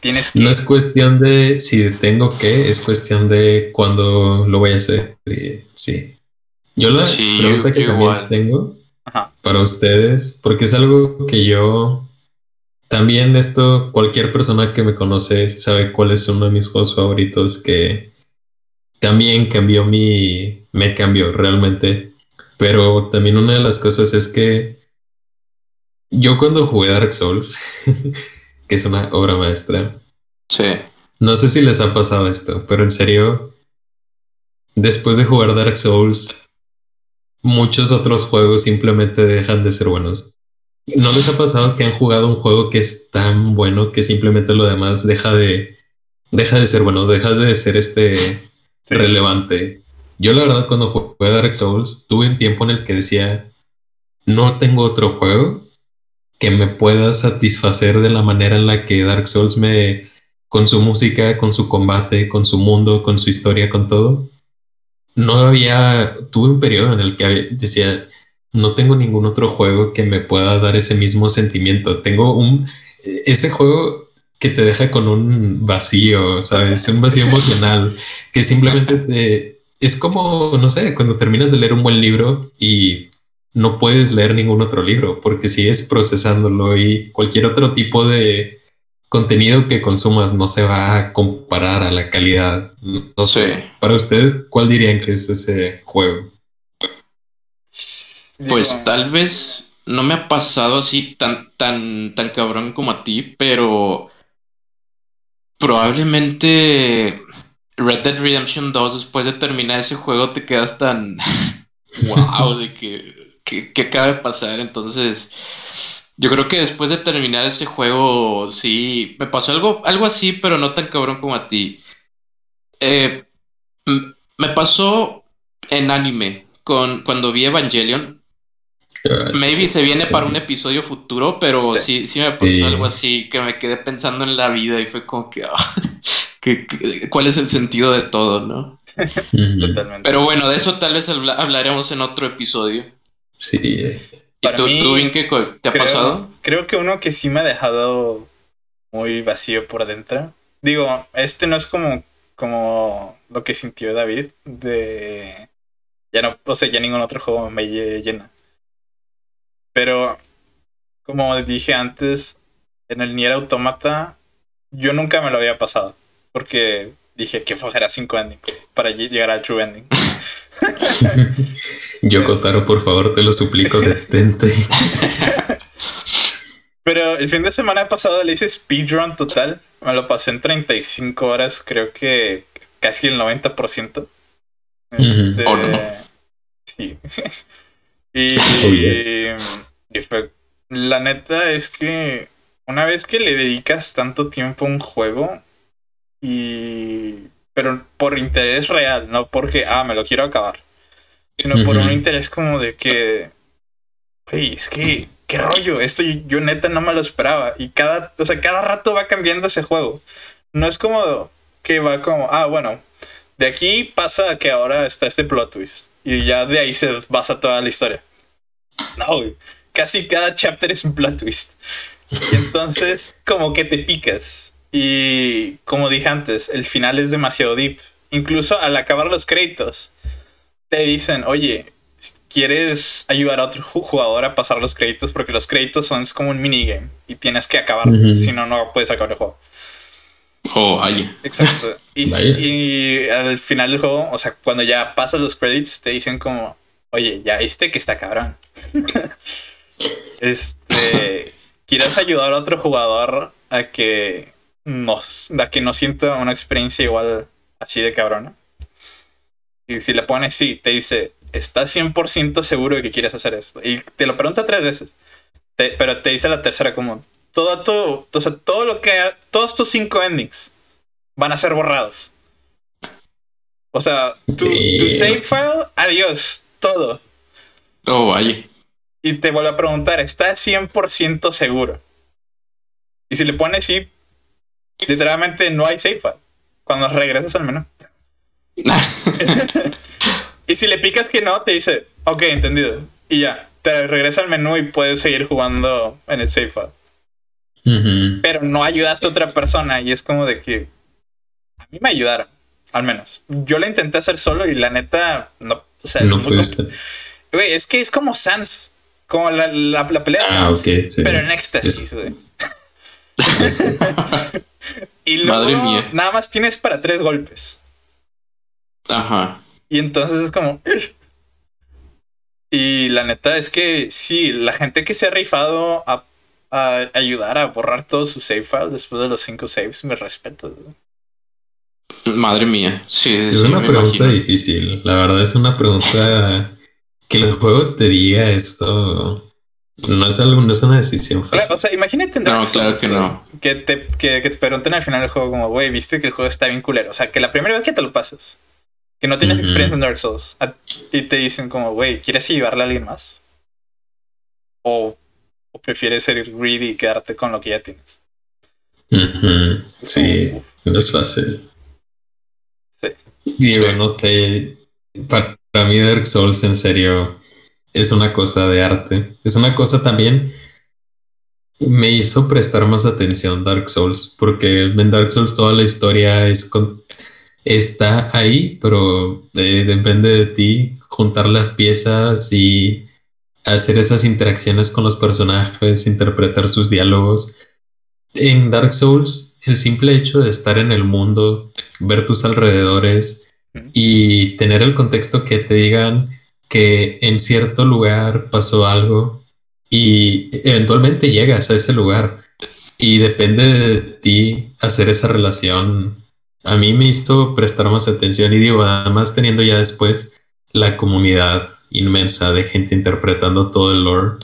Tienes que... No es cuestión de si tengo que, es cuestión de cuándo lo voy a hacer. sí. Yo la pregunta que también tengo para ustedes, porque es algo que yo también esto, cualquier persona que me conoce sabe cuál es uno de mis juegos favoritos que también cambió mi, me cambió realmente. Pero también una de las cosas es que yo cuando jugué Dark Souls que es una obra maestra. Sí. No sé si les ha pasado esto, pero en serio, después de jugar Dark Souls, muchos otros juegos simplemente dejan de ser buenos. ¿No les ha pasado que han jugado un juego que es tan bueno que simplemente lo demás deja de deja de ser bueno, deja de ser este relevante? Yo la verdad cuando jugué Dark Souls tuve un tiempo en el que decía no tengo otro juego que me pueda satisfacer de la manera en la que Dark Souls me, con su música, con su combate, con su mundo, con su historia, con todo. No había, tuve un periodo en el que decía, no tengo ningún otro juego que me pueda dar ese mismo sentimiento. Tengo un, ese juego que te deja con un vacío, ¿sabes? Un vacío emocional, que simplemente te, es como, no sé, cuando terminas de leer un buen libro y no puedes leer ningún otro libro porque sigues procesándolo y cualquier otro tipo de contenido que consumas no se va a comparar a la calidad. No sé, para ustedes, ¿cuál dirían que es ese juego? Pues tal vez no me ha pasado así tan, tan, tan cabrón como a ti, pero probablemente Red Dead Redemption 2, después de terminar ese juego, te quedas tan wow de que que, acaba de pasar. Entonces, yo creo que después de terminar ese juego, sí, me pasó algo, algo así, pero no tan cabrón como a ti. Eh, me pasó en anime, con, cuando vi Evangelion. Ah, Maybe se viene para un episodio futuro, pero sí, sí, me pasó algo así, que me quedé pensando en la vida y fue como que, ah, cuál es el sentido de todo, ¿no? Totalmente. Pero bueno, de eso tal vez hablaremos en otro episodio. Sí. ¿Y tú, mí, qué te ha pasado? Creo que uno que sí me ha dejado muy vacío por adentro. Digo, este no es como, como lo que sintió David de Ya no, o sea, ya ningún otro juego me llena. Pero, como dije antes, en el Nier Automata, yo nunca me lo había pasado. Porque dije que fuera cinco endings para llegar al true ending. yo, Kotaro, por favor, te lo suplico, detente. Pero el fin de semana pasado le hice speedrun total. Me lo pasé en 35 horas, creo que casi el 90%. Este, oh, Sí. y, oh, y fue, la neta es que una vez que le dedicas tanto tiempo a un juego y pero por interés real, no porque ah, me lo quiero acabar, sino por un interés como de que Oye, es que qué rollo, esto yo, neta no me lo esperaba y cada, o sea, cada rato va cambiando ese juego. No es como que va como, ah, bueno, de aquí pasa que ahora está este plot twist y ya de ahí se basa toda la historia. No, casi cada chapter es un plot twist. Y entonces, como que te picas. Y como dije antes, el final es demasiado deep. Incluso al acabar los créditos, te dicen, oye, ¿quieres ayudar a otro jugador a pasar los créditos? Porque los créditos son como un minigame y tienes que acabar, si no, no puedes acabar el juego. Oh, ay. Exacto. Y, y, al final del juego, o sea, cuando ya pasas los créditos, te dicen como, oye, ya viste que está cabrón. este, ¿quieres ayudar a otro jugador a que nos, a que no sienta una experiencia igual así de cabrona? Y si le pones sí, te dice, ¿estás 100% seguro de que quieres hacer esto? Y te lo pregunta tres veces. pero te dice la tercera como, todo, todo, o sea, todo lo que, todos tus cinco endings van a ser borrados. O sea, tu, tu save file, adiós, todo. Oh, vaya. Y te vuelve a preguntar, ¿estás 100% seguro? Y si le pones sí, literalmente no hay save file. Cuando regresas al menú. y si le picas que no, te dice, ok, entendido. Y ya, te regresa al menú y puedes seguir jugando en el save file. Pero no ayudaste a otra persona y es como de que a mí me ayudaron, al menos. Yo lo intenté hacer solo y la neta, no, o sea, no Güey, es que es como Sans. Como la, la, pelea ah, Sans. Pero en éxtasis, güey. y luego Madre mía. nada más tienes para tres golpes. Ajá. Y entonces es como. Y la neta es que sí, la gente que se ha rifado a, ayudar a borrar todos sus save files después de los cinco saves, me respeto. Madre mía, sí. Es una pregunta difícil. La verdad es una pregunta que el juego te diga esto no es algo, no es una decisión fácil. o sea, imagínate no, claro que, no. que te, que, te pregunten al final del juego como, güey, viste que el juego está bien culero. O sea, que la primera vez que te lo pasas, que no tienes experiencia en Dark Souls, y te dicen como, güey, ¿quieres llevarle a alguien más? O, o, prefieres ser greedy y quedarte con lo que ya tienes. Sí, no es fácil. Sí. Digo, no sé, para mí Dark Souls en serio es una cosa de arte. Es una cosa también me hizo prestar más atención Dark Souls, porque en Dark Souls toda la historia es está ahí, pero eh, depende de ti juntar las piezas y hacer esas interacciones con los personajes, interpretar sus diálogos. En Dark Souls, el simple hecho de estar en el mundo, ver tus alrededores y tener el contexto que te digan que en cierto lugar pasó algo y eventualmente llegas a ese lugar y depende de ti hacer esa relación. A mí me hizo prestar más atención y digo, además teniendo ya después la comunidad inmensa de gente interpretando todo el lore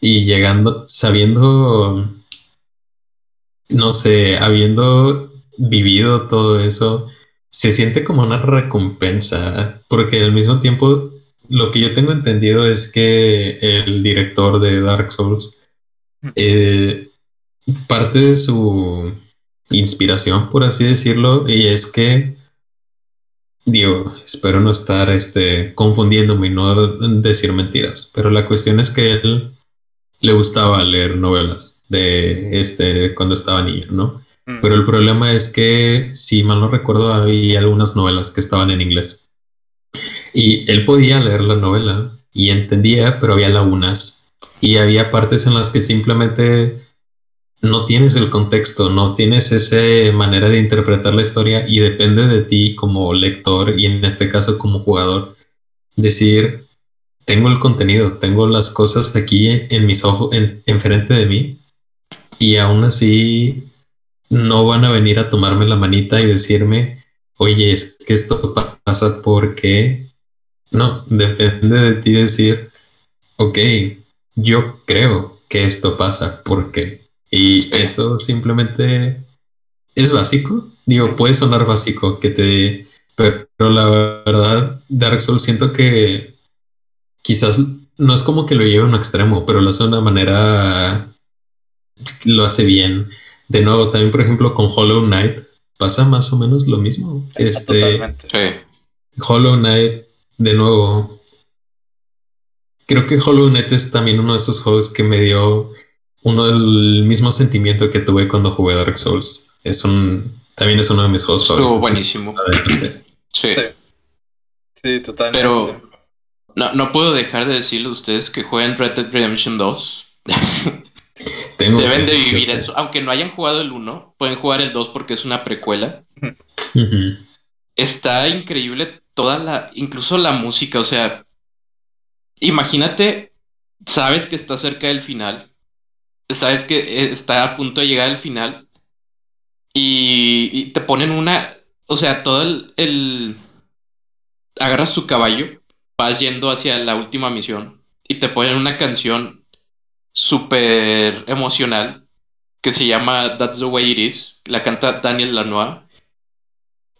y llegando, sabiendo, no sé, habiendo vivido todo eso, se siente como una recompensa, porque al mismo tiempo lo que yo tengo entendido es que el director de Dark Souls, eh, parte de su inspiración, por así decirlo, y es que, digo, espero no estar este, confundiéndome y no decir mentiras, pero la cuestión es que él le gustaba leer novelas de este cuando estaba niño, ¿no? Mm. Pero el problema es que, si mal no recuerdo, había algunas novelas que estaban en inglés. Y él podía leer la novela y entendía, pero había lagunas. Y había partes en las que simplemente no tienes el contexto, no tienes esa manera de interpretar la historia y depende de ti como lector y en este caso como jugador decir, tengo el contenido, tengo las cosas aquí en mis ojos, en, enfrente de mí y aún así no van a venir a tomarme la manita y decirme, oye, es que esto pasa porque... No, depende de ti decir, ok, yo creo que esto pasa porque... Y eso simplemente es básico. Digo, puede sonar básico que te... Pero la verdad, Dark Souls siento que quizás no es como que lo lleve a un extremo, pero lo hace de una manera... Lo hace bien. De nuevo, también por ejemplo con Hollow Knight pasa más o menos lo mismo. Este, Totalmente. Hollow Knight, de nuevo, creo que Hollow Knight es también uno de esos juegos que me dio uno del mismo sentimiento que tuve cuando jugué Dark Souls. Es un, también es uno de mis juegos Estuvo favoritos. buenísimo. Adelante. Sí. Sí. Sí, totalmente. Pero no, no puedo dejar de decirle a ustedes que jueguen Red Dead Redemption 2. Tengo Deben de que- vivir eso. Aunque no hayan jugado el 1, pueden jugar el 2 porque es una precuela. Está increíble toda la, incluso la música, o sea, imagínate, sabes que está cerca del final, sabes que eh, está a punto de llegar al final y, y te ponen una, o sea, todo el, el, agarras tu caballo, vas yendo hacia la última misión y te ponen una canción súper emocional que se llama That's the Way It Is, la canta Daniel Lanois.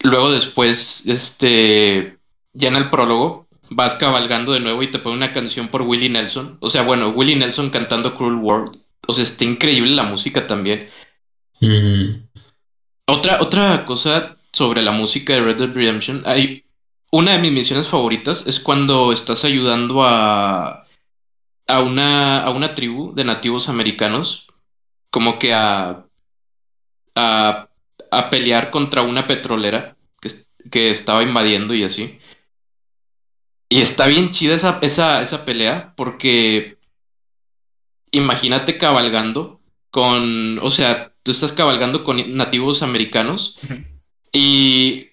Luego después, este, ya en el prólogo, vas cabalgando de nuevo y te pone una canción por Willie Nelson. O sea, bueno, Willie Nelson cantando Cruel World. O sea, está increíble la música también. Otra, otra cosa sobre la música de Red Dead Redemption. Hay una de mis misiones favoritas es cuando estás ayudando a, a, una, a una tribu de nativos americanos, como que a, a, a pelear contra una petrolera que, que estaba invadiendo y así. Y está bien chida esa, esa, esa pelea porque imagínate cabalgando con, o sea, tú estás cabalgando con nativos americanos y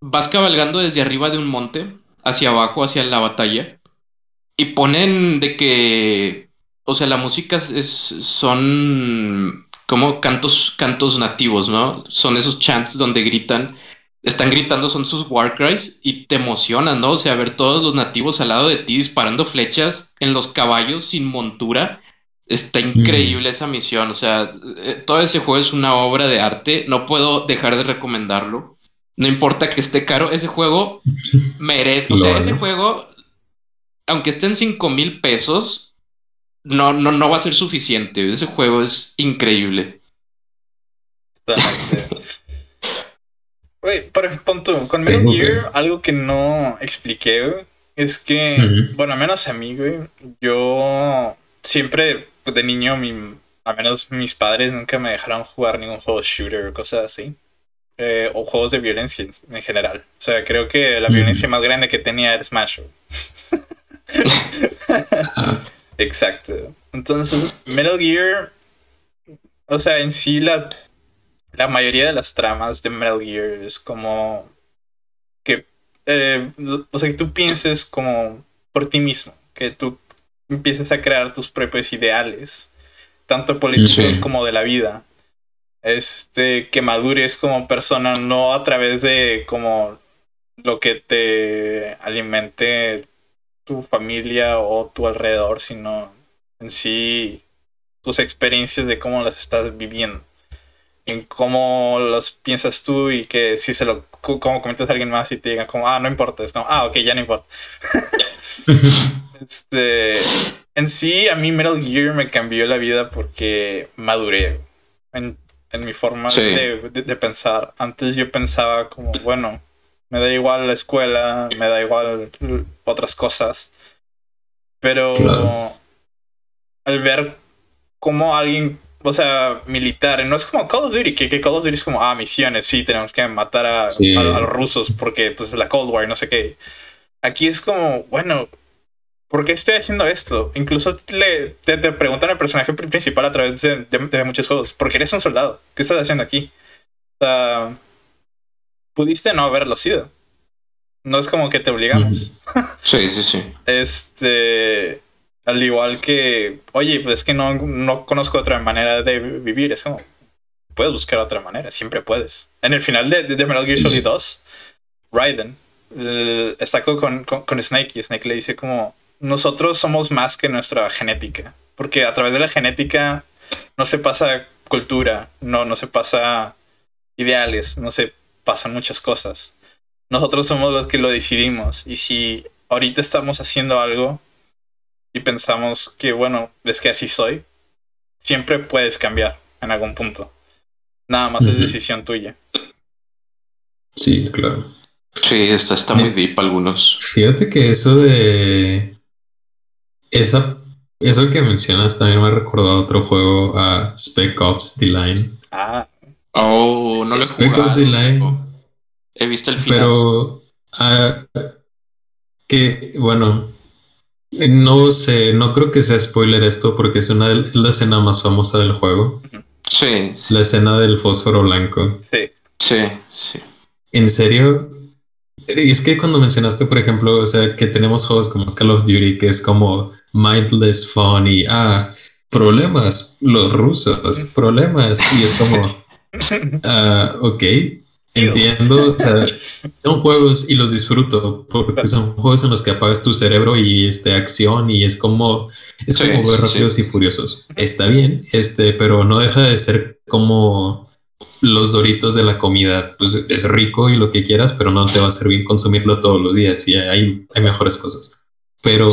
vas cabalgando desde arriba de un monte hacia abajo, hacia la batalla y ponen de que, o sea, la música es, es- son como cantos, cantos nativos, ¿no? Son esos chants donde gritan, están gritando, son sus war cries y te emocionan, ¿no? O sea, ver todos los nativos al lado de ti disparando flechas en los caballos sin montura. Está increíble esa misión, o sea, eh, todo ese juego es una obra de arte, no puedo dejar de recomendarlo. No importa que esté caro, ese juego merece, o sea, ese juego, aunque esté en 5 mil pesos, no, no, no va a ser suficiente. Ese juego es increíble. Güey, por ejemplo, con Metal Gear, algo que no expliqué, es que, Ujú. bueno, al menos a mí, güey, yo siempre, de niño, mi, al menos mis padres nunca me dejaron jugar ningún juego shooter o cosas así. Eh, o juegos de violencia en, en general. O sea, creo que la Ujú. violencia más grande que tenía era Smash. Exacto. Entonces, Metal Gear, o sea, en sí la, la mayoría de las tramas de Metal Gear es como que, eh, o sea, que tú pienses como por ti mismo, que tú empieces a crear tus propios ideales, tanto políticos Sí. como de la vida. Este, que madures como persona, no a través de como lo que te alimente tu familia o tu alrededor, sino en sí tus experiencias de cómo las estás viviendo, en cómo las piensas tú y que si se lo como comentas a alguien más y te digan como, ah, no importa, es como, ah, ok, ya no importa. este, en sí, a mí Metal Gear me cambió la vida porque maduré en, en mi forma Sí. de, de- de pensar. Antes yo pensaba como, bueno, me da igual la escuela, me da igual otras cosas. Pero Claro. al ver cómo alguien, o sea, militar, no es como Call of Duty, que, que Call of Duty es como, ah, misiones, sí, tenemos que matar a, Sí. a- a los rusos porque pues es la Cold War no sé qué. Aquí es como, bueno, ¿por qué estoy haciendo esto? Incluso le, te, te preguntan al personaje principal a través de, de, de muchos juegos, ¿por qué eres un soldado? ¿Qué estás haciendo aquí? O sea, pudiste no haberlo sido. No es como que te obligamos. Sí, sí, sí. Este. Al igual que, oye, pues es que no, no conozco otra manera de vivir. Es como, puedes buscar otra manera, siempre puedes. En el final de, de, de Metal Gear Solid 2, Raiden eh, está con, con, con Snake y Snake le dice como, nosotros somos más que nuestra genética. Porque a través de la genética no se pasa cultura, no, no se pasa ideales, no se pasan muchas cosas. Nosotros somos los que lo decidimos. Y si ahorita estamos haciendo algo y pensamos que, bueno, es que así soy, siempre puedes cambiar en algún punto. Nada más uh -huh. es decisión tuya. Sí, claro. Sí, está, está muy deep algunos. Fíjate que eso de... Esa, eso que mencionas también me ha recordado otro juego a Spec Ops The Line. Ah. Oh, no lo he Spec jugado. Ops The Line. He visto el final. Pero... Uh, que, bueno, no sé, no creo que sea spoiler esto porque es una es la escena más famosa del juego. Sí. La escena del fósforo blanco. Sí. Sí, sí. En serio, es que cuando mencionaste, por ejemplo, o sea, que tenemos juegos como Call of Duty, que es como mindless fun y, ah, problemas, los rusos, problemas, y es como, uh, ok, entiendo, o sea, son juegos y los disfruto, porque son juegos en los que apagas tu cerebro y, este, acción, y es como, es sí, como ver rápidos sí. y furiosos. Está bien, este, pero no deja de ser como los doritos de la comida, pues es rico y lo que quieras, pero no te va a servir consumirlo todos los días y hay, hay mejores cosas. Pero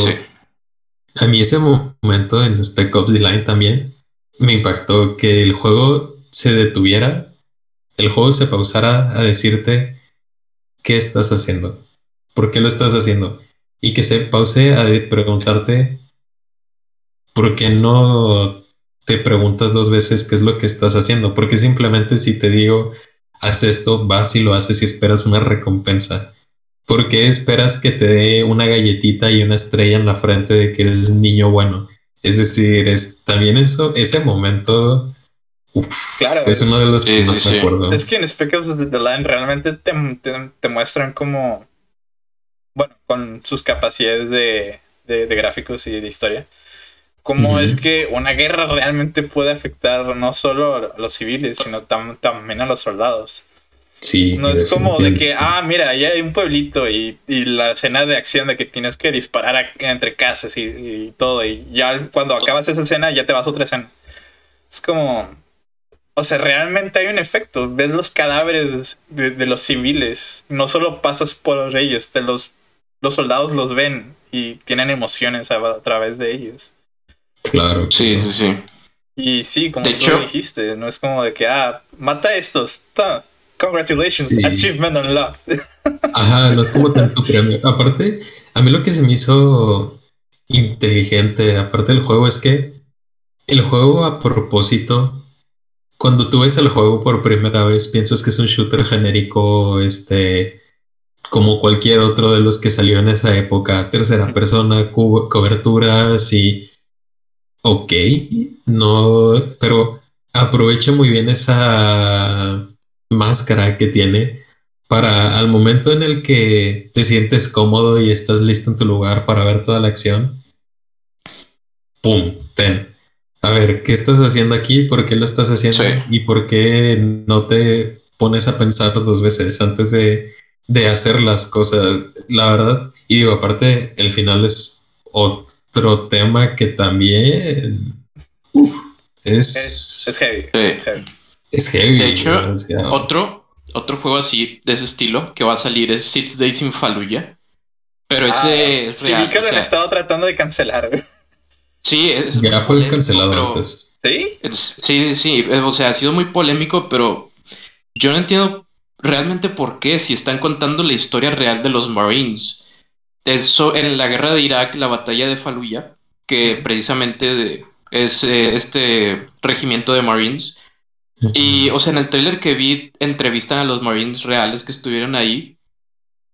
a mí ese momento en Spec Ops The Line también me impactó que el juego se detuviera, el juego se pausara a decirte qué estás haciendo, por qué lo estás haciendo y que se pause a preguntarte por qué no te preguntas dos veces qué es lo que estás haciendo, porque simplemente si te digo, haz esto, vas y lo haces y esperas una recompensa. ¿Por qué esperas que te dé una galletita y una estrella en la frente de que eres niño bueno? Es decir, es también eso, ese momento claro, es, es, uno de los que sí, más sí. me acuerdo. Es que en Spec Ops The Line realmente te, te, te, muestran como, bueno, con sus capacidades de, de, de gráficos y de historia, cómo uh -huh. es que una guerra realmente puede afectar no solo a los civiles, sino tam también a los soldados. Sí, no es como de que, ah, mira, ya hay un pueblito y, y, la escena de acción de que tienes que disparar a, entre casas y, y, todo, y ya cuando acabas esa escena ya te vas a otra escena. Es como, o sea, realmente hay un efecto. Ves los cadáveres de, de los civiles, no solo pasas por ellos, te los, los soldados los ven y tienen emociones a, a través de ellos. Claro. Sí, sí, sí. Y sí, como de tú hecho, dijiste, no es como de que, ah, mata a estos. Ta, congratulations, sí. achievement unlocked. Ajá, no es como tanto premio. Aparte, a mí lo que se me hizo inteligente, aparte del juego, es que el juego a propósito, cuando tú ves el juego por primera vez, piensas que es un shooter genérico, este, como cualquier otro de los que salió en esa época, tercera persona, coberturas y ok, no, pero aprovecha muy bien esa máscara que tiene para al momento en el que te sientes cómodo y estás listo en tu lugar para ver toda la acción, ¡pum! Ten. A ver, ¿qué estás haciendo aquí? ¿Por qué lo estás haciendo? Sí. ¿Y por qué no te pones a pensar dos veces antes de, de hacer las cosas? La verdad, y digo, aparte, el final es otro tema que también uf, es, es, es, heavy, sí. es, heavy, es heavy. De hecho, otro, otro juego así de ese estilo que va a salir es Six Days in Fallujah. Pero ah, ese es sí, vi que lo han estado tratando de cancelar. Sí, es ya fue cancelado pero, antes. ¿Sí? Sí, sí, o sea, ha sido muy polémico, pero yo no entiendo realmente por qué, si están contando la historia real de los Marines. Eso, en la guerra de Irak, la batalla de Fallujah, que precisamente de, es eh, este regimiento de Marines. Y, o sea, en el trailer que vi, entrevistan a los Marines reales que estuvieron ahí.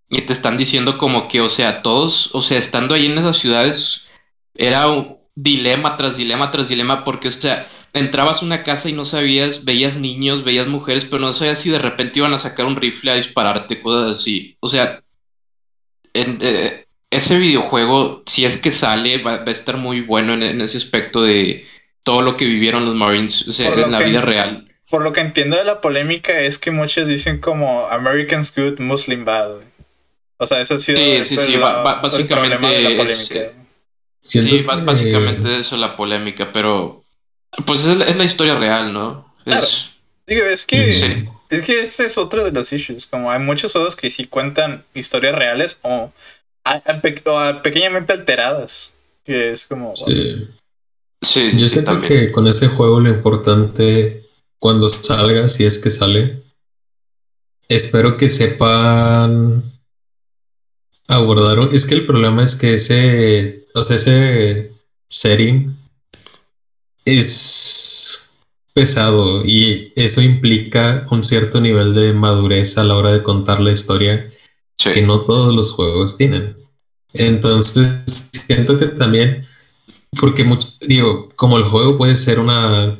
y te están diciendo como que, o sea, todos, o sea, estando ahí en esas ciudades, era un dilema tras dilema tras dilema, porque, o sea, entrabas a una casa y no sabías, veías niños, veías mujeres, pero no sabías si de repente iban a sacar un rifle a dispararte, cosas así. O sea, en, eh, ese videojuego, si es que sale, va, a estar muy bueno en, ese aspecto de todo lo que vivieron los Marines, o sea, en la vida real. Por lo que entiendo de la polémica es que muchos dicen como Americans good, Muslim bad. O sea, eso ha sido sí, sí, sí, básicamente la polémica. Sí, básicamente eso la polémica, pero pues es, la historia real, ¿no? Es, Digo, es que es que este es otro de los issues, como hay muchos juegos que sí cuentan historias reales o, pequeñamente alteradas, que es como Sí. sí, Yo siento que con ese juego lo importante cuando salga, si es que sale, espero que sepan abordaron. Es que el problema es que ese, o sea, ese setting es pesado y eso implica un cierto nivel de madurez a la hora de contar la historia que no todos los juegos tienen. Entonces, siento que también, porque digo, como el juego puede ser una,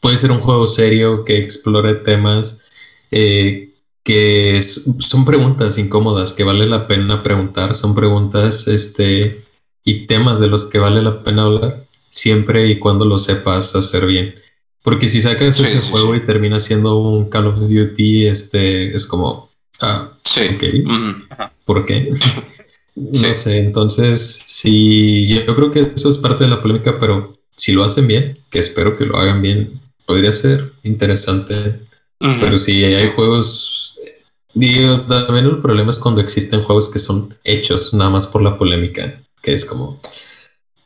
puede ser un juego serio que explore temas eh, que son preguntas incómodas que vale la pena preguntar, son preguntas este, y temas de los que vale la pena hablar, siempre y cuando lo sepas hacer bien. Porque si sacas ese juego y termina siendo un Call of Duty, este, es como, ah, ok, ¿por qué? no sé, entonces, sí, yo creo que eso es parte de la polémica, pero si lo hacen bien, que espero que lo hagan bien, podría ser interesante. Pero si hay juegos Digo, también el problema es cuando existen juegos que son hechos nada más por la polémica, que es como...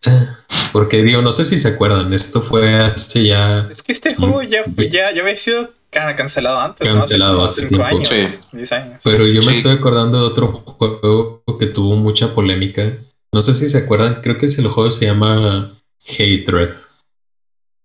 Ah, porque digo, no sé si se acuerdan, esto fue hace ya... Es que este juego ya, ya, ya había sido cancelado antes. Cancelado hace, tiempo. Años, Pero yo me estoy acordando de otro juego que tuvo mucha polémica. No sé si se acuerdan, creo que ese juego se llama Hatred.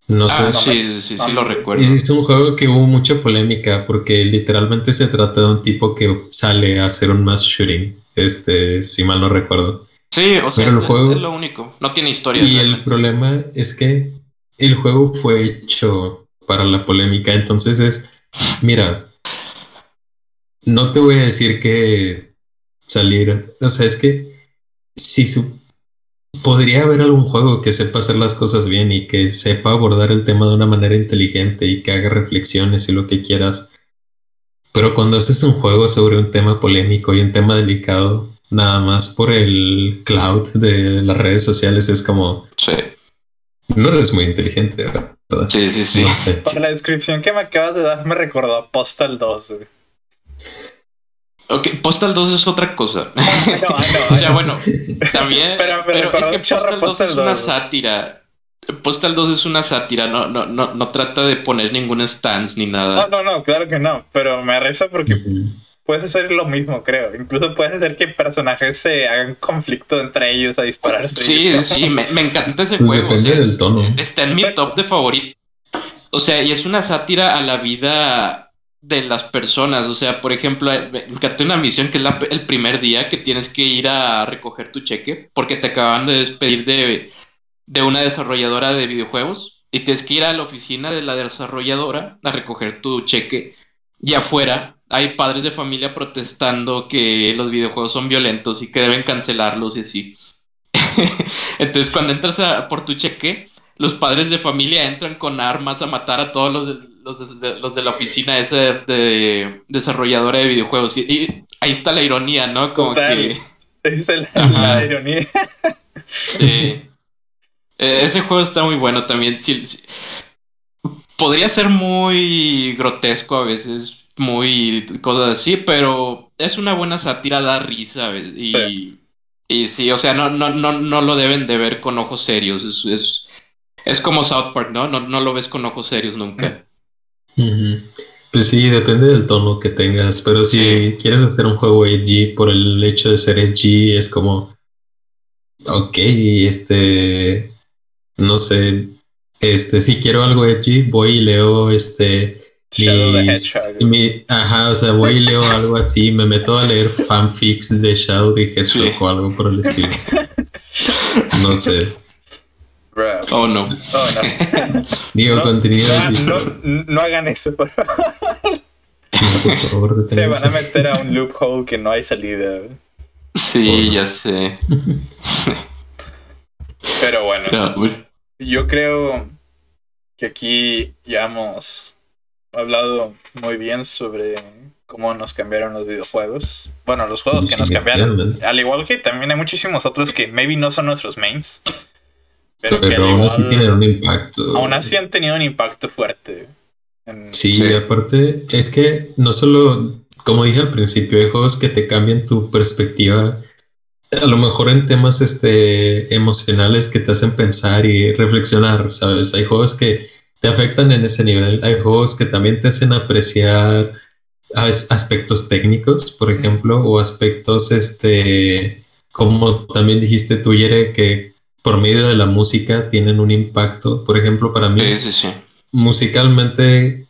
No ah, sé. Sí, sí, sí, lo recuerdo. Es un juego que hubo mucha polémica porque literalmente se trata de un tipo que sale a hacer un mass shooting. Este, si mal no recuerdo. Sí, o sea, el juego, es lo único. No tiene historia. Y el problema es que el juego fue hecho para la polémica. Entonces es, mira, no te voy a decir que salir. O sea, es que si su podría haber algún juego que sepa hacer las cosas bien y que sepa abordar el tema de una manera inteligente y que haga reflexiones y lo que quieras. Pero cuando haces un juego sobre un tema polémico y un tema delicado, nada más por el cloud de las redes sociales es como... Sí. No eres muy inteligente, ¿verdad? Sí, sí, sí. Por la descripción que me acabas de dar me recordó a Postal 2. Ok, Postal 2 es otra cosa. o sea, bueno, también. Pero, pero es que Postal 2 es una sátira. Postal 2 es una sátira, no, no, no, no trata de poner ningún stance ni nada. No, no, no, claro que no. Pero me reza porque puedes hacer lo mismo, creo. Incluso puedes hacer que personajes se hagan conflicto entre ellos a dispararse. Sí, sí, me, me, encanta ese pues juego. Depende del tono. Está en mi top de favorito. O sea, y es una sátira a la vida de las personas. O sea, por ejemplo, eh, me encanté una misión que es el primer día que tienes que ir a recoger tu cheque porque te acaban de despedir de, de una desarrolladora de videojuegos y tienes que ir a la oficina de la desarrolladora a recoger tu cheque. Y afuera hay padres de familia protestando que los videojuegos son violentos y que deben cancelarlos y así. Entonces, cuando entras a, por tu cheque, los padres de familia entran con armas a matar a todos los los de, los de la oficina esa de, desarrolladora de videojuegos. Y, ahí está la ironía, ¿no? Como que. Esa es la, ironía. sí. E, ese juego está muy bueno también. Podría ser muy grotesco a veces, muy cosas así, pero es una buena sátira, da risa. Y sí, y sí o sea, no, no, no, no lo deben de ver con ojos serios. Es, es, es como South Park, ¿no? ¿no? No lo ves con ojos serios nunca. Pues sí, depende del tono que tengas, pero si quieres hacer un juego edgy por el hecho de ser edgy, es como, ok, este, no sé, este, si quiero algo edgy, voy y leo este Shadow the Hedgehog. mi- ajá, o sea, voy y leo algo así, me meto a leer fanfics de Shadow the Hedgehog Sí. o algo por el estilo. No sé. Bro. Oh, no. Oh, no. Digo, No, contenido no, no, no hagan eso, por favor. por favor, Se van a meter a un loophole que no hay salida. Sí, ya sé. Pero bueno, yo creo que aquí ya hemos hablado muy bien sobre cómo nos cambiaron los videojuegos. Bueno, los juegos que nos cambiaron. Al igual que también hay muchísimos otros que maybe no son nuestros mains. Pero, que Pero aún igual, así tienen un impacto. aún así han tenido un impacto fuerte. en- Sí, Sí. y aparte es que no solo, como dije al principio, hay juegos que te cambian tu perspectiva, a lo mejor en temas este, emocionales que te hacen pensar y reflexionar, ¿sabes? Hay juegos que te afectan en ese nivel, hay juegos que también te hacen apreciar as- aspectos técnicos, por ejemplo, o aspectos, este, como también dijiste tú, Yere, que por medio de la música tienen un impacto, por ejemplo, para mí Sí, sí, sí. musicalmente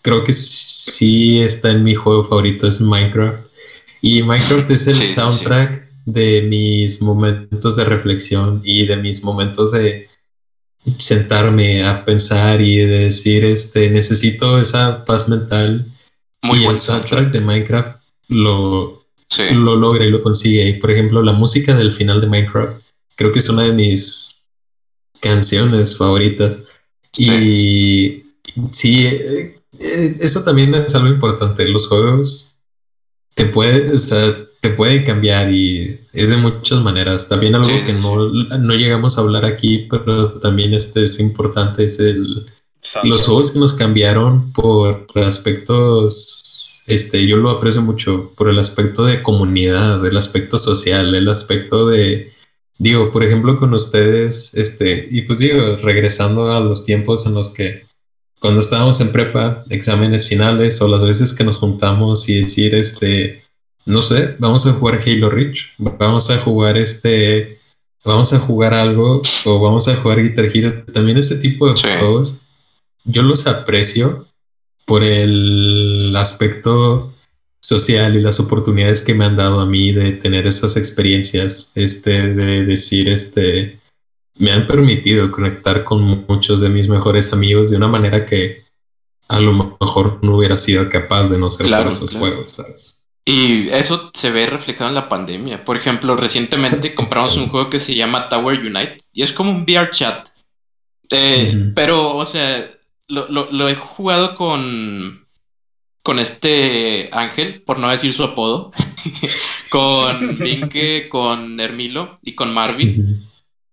creo que sí está en mi juego favorito es Minecraft. Y Minecraft es el soundtrack de mis momentos de reflexión y de mis momentos de sentarme a pensar y de decir este necesito esa paz mental Muy y buen el soundtrack de Minecraft lo Sí. lo logra y lo consigue. Y por ejemplo, la música del final de Minecraft creo que es una de mis canciones favoritas. Y sí, eh, eh, eso también es algo importante. Los juegos te puede, o sea, te pueden cambiar y es de muchas maneras. También algo Sí, que no, no llegamos a hablar aquí, pero también este es importante, es el, los juegos que nos cambiaron por aspectos, este, yo lo aprecio mucho por el aspecto de comunidad, el aspecto social, el aspecto de, digo, por ejemplo, con ustedes, este, y pues digo, regresando a los tiempos en los que cuando estábamos en prepa, exámenes finales o las veces que nos juntamos y decir, este, no sé, vamos a jugar Halo Reach, vamos a jugar este, vamos a jugar algo o vamos a jugar Guitar Hero, también ese tipo de Sí. juegos, yo los aprecio por el aspecto social y las oportunidades que me han dado a mí de tener esas experiencias, este, de decir, este, me han permitido conectar con muchos de mis mejores amigos de una manera que a lo mejor no hubiera sido capaz de no ser Claro, por esos claro. juegos, ¿sabes? Y eso se ve reflejado en la pandemia. Por ejemplo, recientemente compramos un juego que se llama Tower Unite y es como un VR chat. Eh. Pero, o sea, lo, lo- lo he jugado con, con este Ángel, por no decir su apodo, con Vinque, con Hermilo y con Marvin.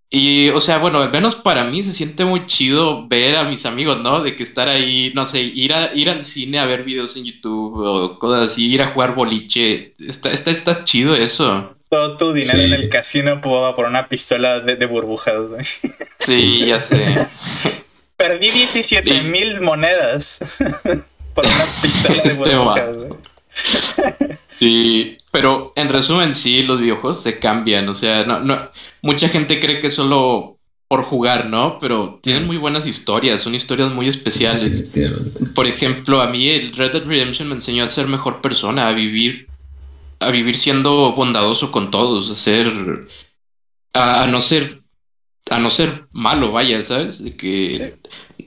Y, o sea, bueno, al menos para mí se siente muy chido ver a mis amigos, ¿no? De que estar ahí, no sé, ir, a, ir al cine a ver videos en YouTube o cosas así, ir a jugar boliche. Está, está, está chido eso. Todo tu dinero Sí. en el casino por, por una pistola de, de burbujas. güey. Sí, ya sé. Perdí 17 mil monedas por una pistola de Este burbujas. güey. Sí, pero en resumen, sí, los videojuegos se cambian. O sea, no, no, mucha gente cree que solo por jugar, ¿no? Pero tienen muy buenas historias, son historias muy especiales. Por ejemplo, a mí el Red Dead Redemption me enseñó a ser mejor persona, a vivir, a vivir siendo bondadoso con todos, a ser, a, a no ser, a no ser malo, vaya, ¿sabes? De que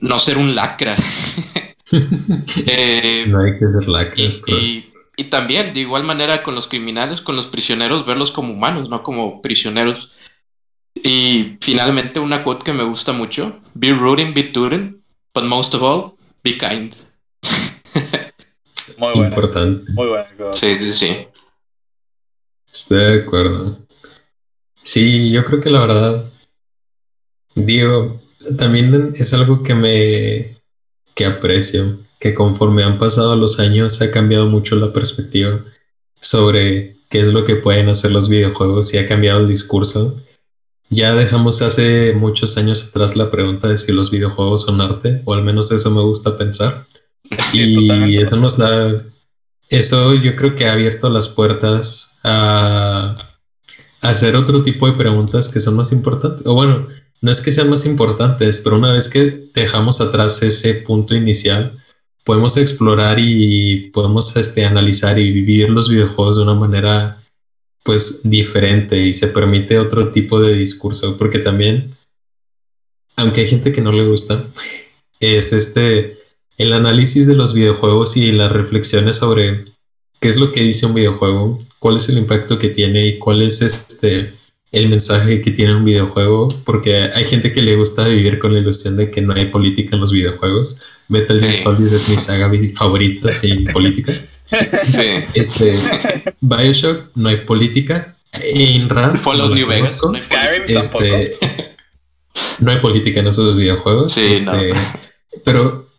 no ser un lacra. Eh, No hay que ser correcto. y- y también, de igual manera, con los criminales, con los prisioneros, verlos como humanos, no como prisioneros. Y finalmente, una quote que me gusta mucho: Be rooting, be tooting, but most of all, be kind. Muy buena. Importante. Muy buena. God. Sí, sí, sí. Estoy de acuerdo. Sí, yo creo que la verdad, digo, también es algo que me, que aprecio, que conforme han pasado los años ha cambiado mucho la perspectiva sobre qué es lo que pueden hacer los videojuegos y ha cambiado el discurso. Ya dejamos hace muchos años atrás la pregunta de si los videojuegos son arte, o al menos eso me gusta pensar. Sí, Y eso nos da, eso yo creo que ha abierto las puertas a, a hacer otro tipo de preguntas que son más importantes. O bueno, no es que sean más importantes, pero una vez que dejamos atrás ese punto inicial, podemos explorar y podemos este, analizar y vivir los videojuegos de una manera pues diferente y se permite otro tipo de discurso, porque también, aunque hay gente que no le gusta, es este el análisis de los videojuegos y las reflexiones sobre qué es lo que dice un videojuego, cuál es el impacto que tiene y cuál es este el mensaje que tiene un videojuego, porque hay gente que le gusta vivir con la ilusión de que no hay política en los videojuegos. Metal Gear Solid es mi saga favorita sin política. Sí. Este, Bioshock, no hay política. In Ram, Fallout New Vegas. Skyrim este, No hay política en esos videojuegos. Sí, este, Pero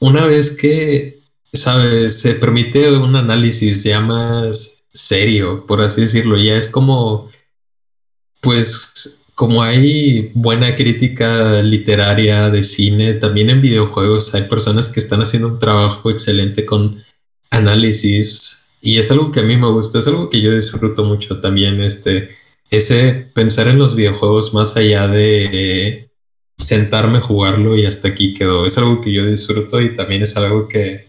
una vez que, ¿sabes? Se permite un análisis ya más serio, por así decirlo, ya es como, pues, como hay buena crítica literaria de cine, también en videojuegos hay personas que están haciendo un trabajo excelente con análisis y es algo que a mí me gusta, es algo que yo disfruto mucho también, este, ese pensar en los videojuegos más allá de sentarme a jugarlo y hasta aquí quedó. Es algo que yo disfruto y también es algo que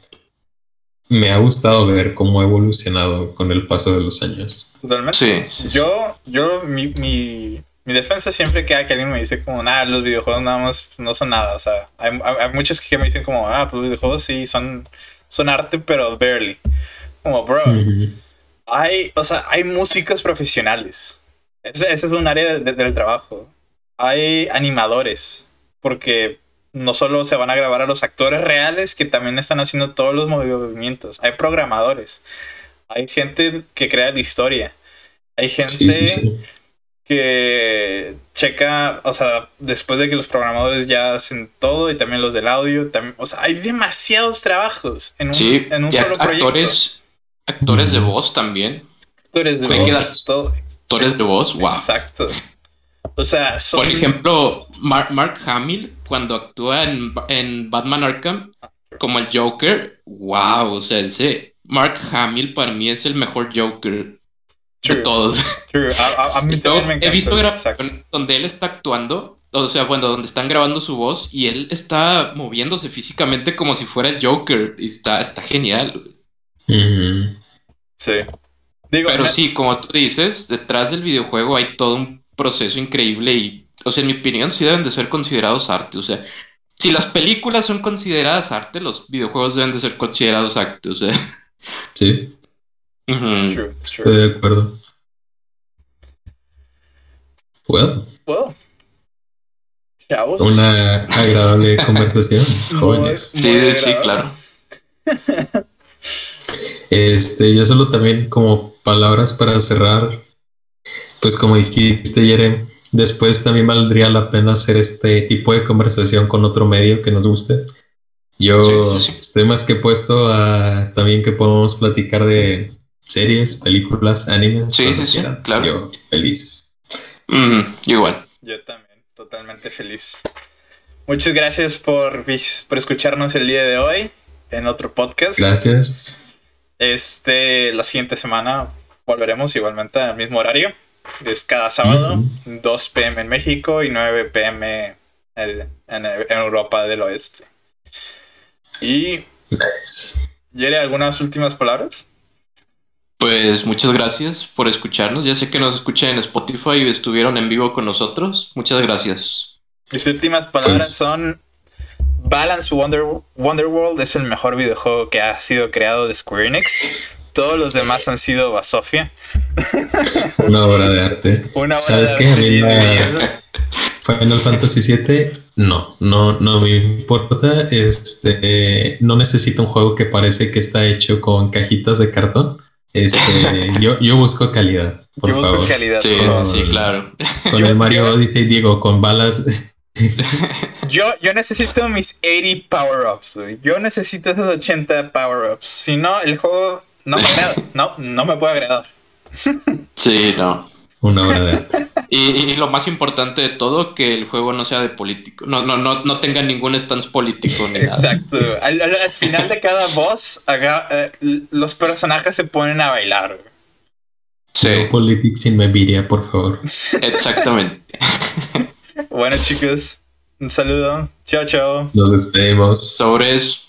me ha gustado ver cómo ha evolucionado con el paso de los años. Totalmente. Sí, yo, yo, mi, mi, mi, defensa siempre que alguien me dice como, nada, los videojuegos nada más no son nada. O sea, hay, hay, muchos que me dicen como, ah, pues los videojuegos sí son, son arte, pero barely. Como, bro, hay, o sea, hay músicos profesionales. Ese, es un área del trabajo hay animadores, porque no solo se van a grabar a los actores reales que también están haciendo todos los movimientos, hay programadores, hay gente que crea la historia, hay gente que checa, o sea, después de que los programadores ya hacen todo y también los del audio, también, o sea, hay demasiados trabajos en un, en un solo proyecto. Actores, actores de voz también. Actores de voz, todo. Actores de voz, wow. Exacto. O sea, Por ejemplo, Mark, Mark Hamill, cuando actúa en, Batman Arkham como el Joker, wow, o sea, ese Mark Hamill para mí es el mejor Joker de todos. True. A, mí me he visto grabaciones donde él está actuando, o sea, bueno, donde están grabando su voz y él está moviéndose físicamente como si fuera el Joker y está, está genial. Sí. Pero sí, como tú dices, detrás del videojuego hay todo un proceso increíble y, o sea, en mi opinión, sí deben de ser considerados arte. O sea, si las películas son consideradas arte, los videojuegos deben de ser considerados arte. O sea. Sí. Estoy de acuerdo. Well. Well. Una agradable conversación, jóvenes. sí, sí, claro. Este, yo solo también como palabras para cerrar pues como dijiste, Jerem, después también valdría la pena hacer este tipo de conversación con otro medio que nos guste. Yo estoy más que puesto a también que podamos platicar de series, películas, animes. Sí, sí, sí, claro. Yo feliz. igual. Yo también, totalmente feliz. Muchas gracias por, por escucharnos el día de hoy en otro podcast. Gracias. Este, la siguiente semana volveremos igualmente al mismo horario. Es cada sábado, 2 pm en México y 9 pm en, Europa del Oeste. Y. Nice. ¿algunas últimas palabras? Pues muchas gracias por escucharnos. Ya sé que nos escuchan en Spotify y estuvieron en vivo con nosotros. Muchas gracias. Mis últimas palabras pues son Balance Wonder, Wonderworld es el mejor videojuego que ha sido creado de Square Enix. Todos los demás han sido Basofia. Una obra de arte. Una ¿Sabes qué? A mí Final Fantasy VII, no, no, no me importa. Este, no necesito un juego que parece que está hecho con cajitas de cartón. Este, yo, yo busco calidad, por yo favor. calidad. Sí, sí, claro. Con el Mario Odyssey, Diego, con balas. yo, yo necesito mis 80 power-ups, Yo necesito esos 80 power-ups. Si no, el juego no me No, no me puede agradar. Sí, no. Una obra de arte. Y, lo más importante de todo, que el juego no sea de político. No, no, no, no tenga ningún stance político ni Exacto. Al, final de cada boss, eh, los personajes se ponen a bailar. Sí. politics sin Meviria, por favor. Exactamente. bueno, chicos, un saludo. Chao, chao. Nos despedimos. Sobres.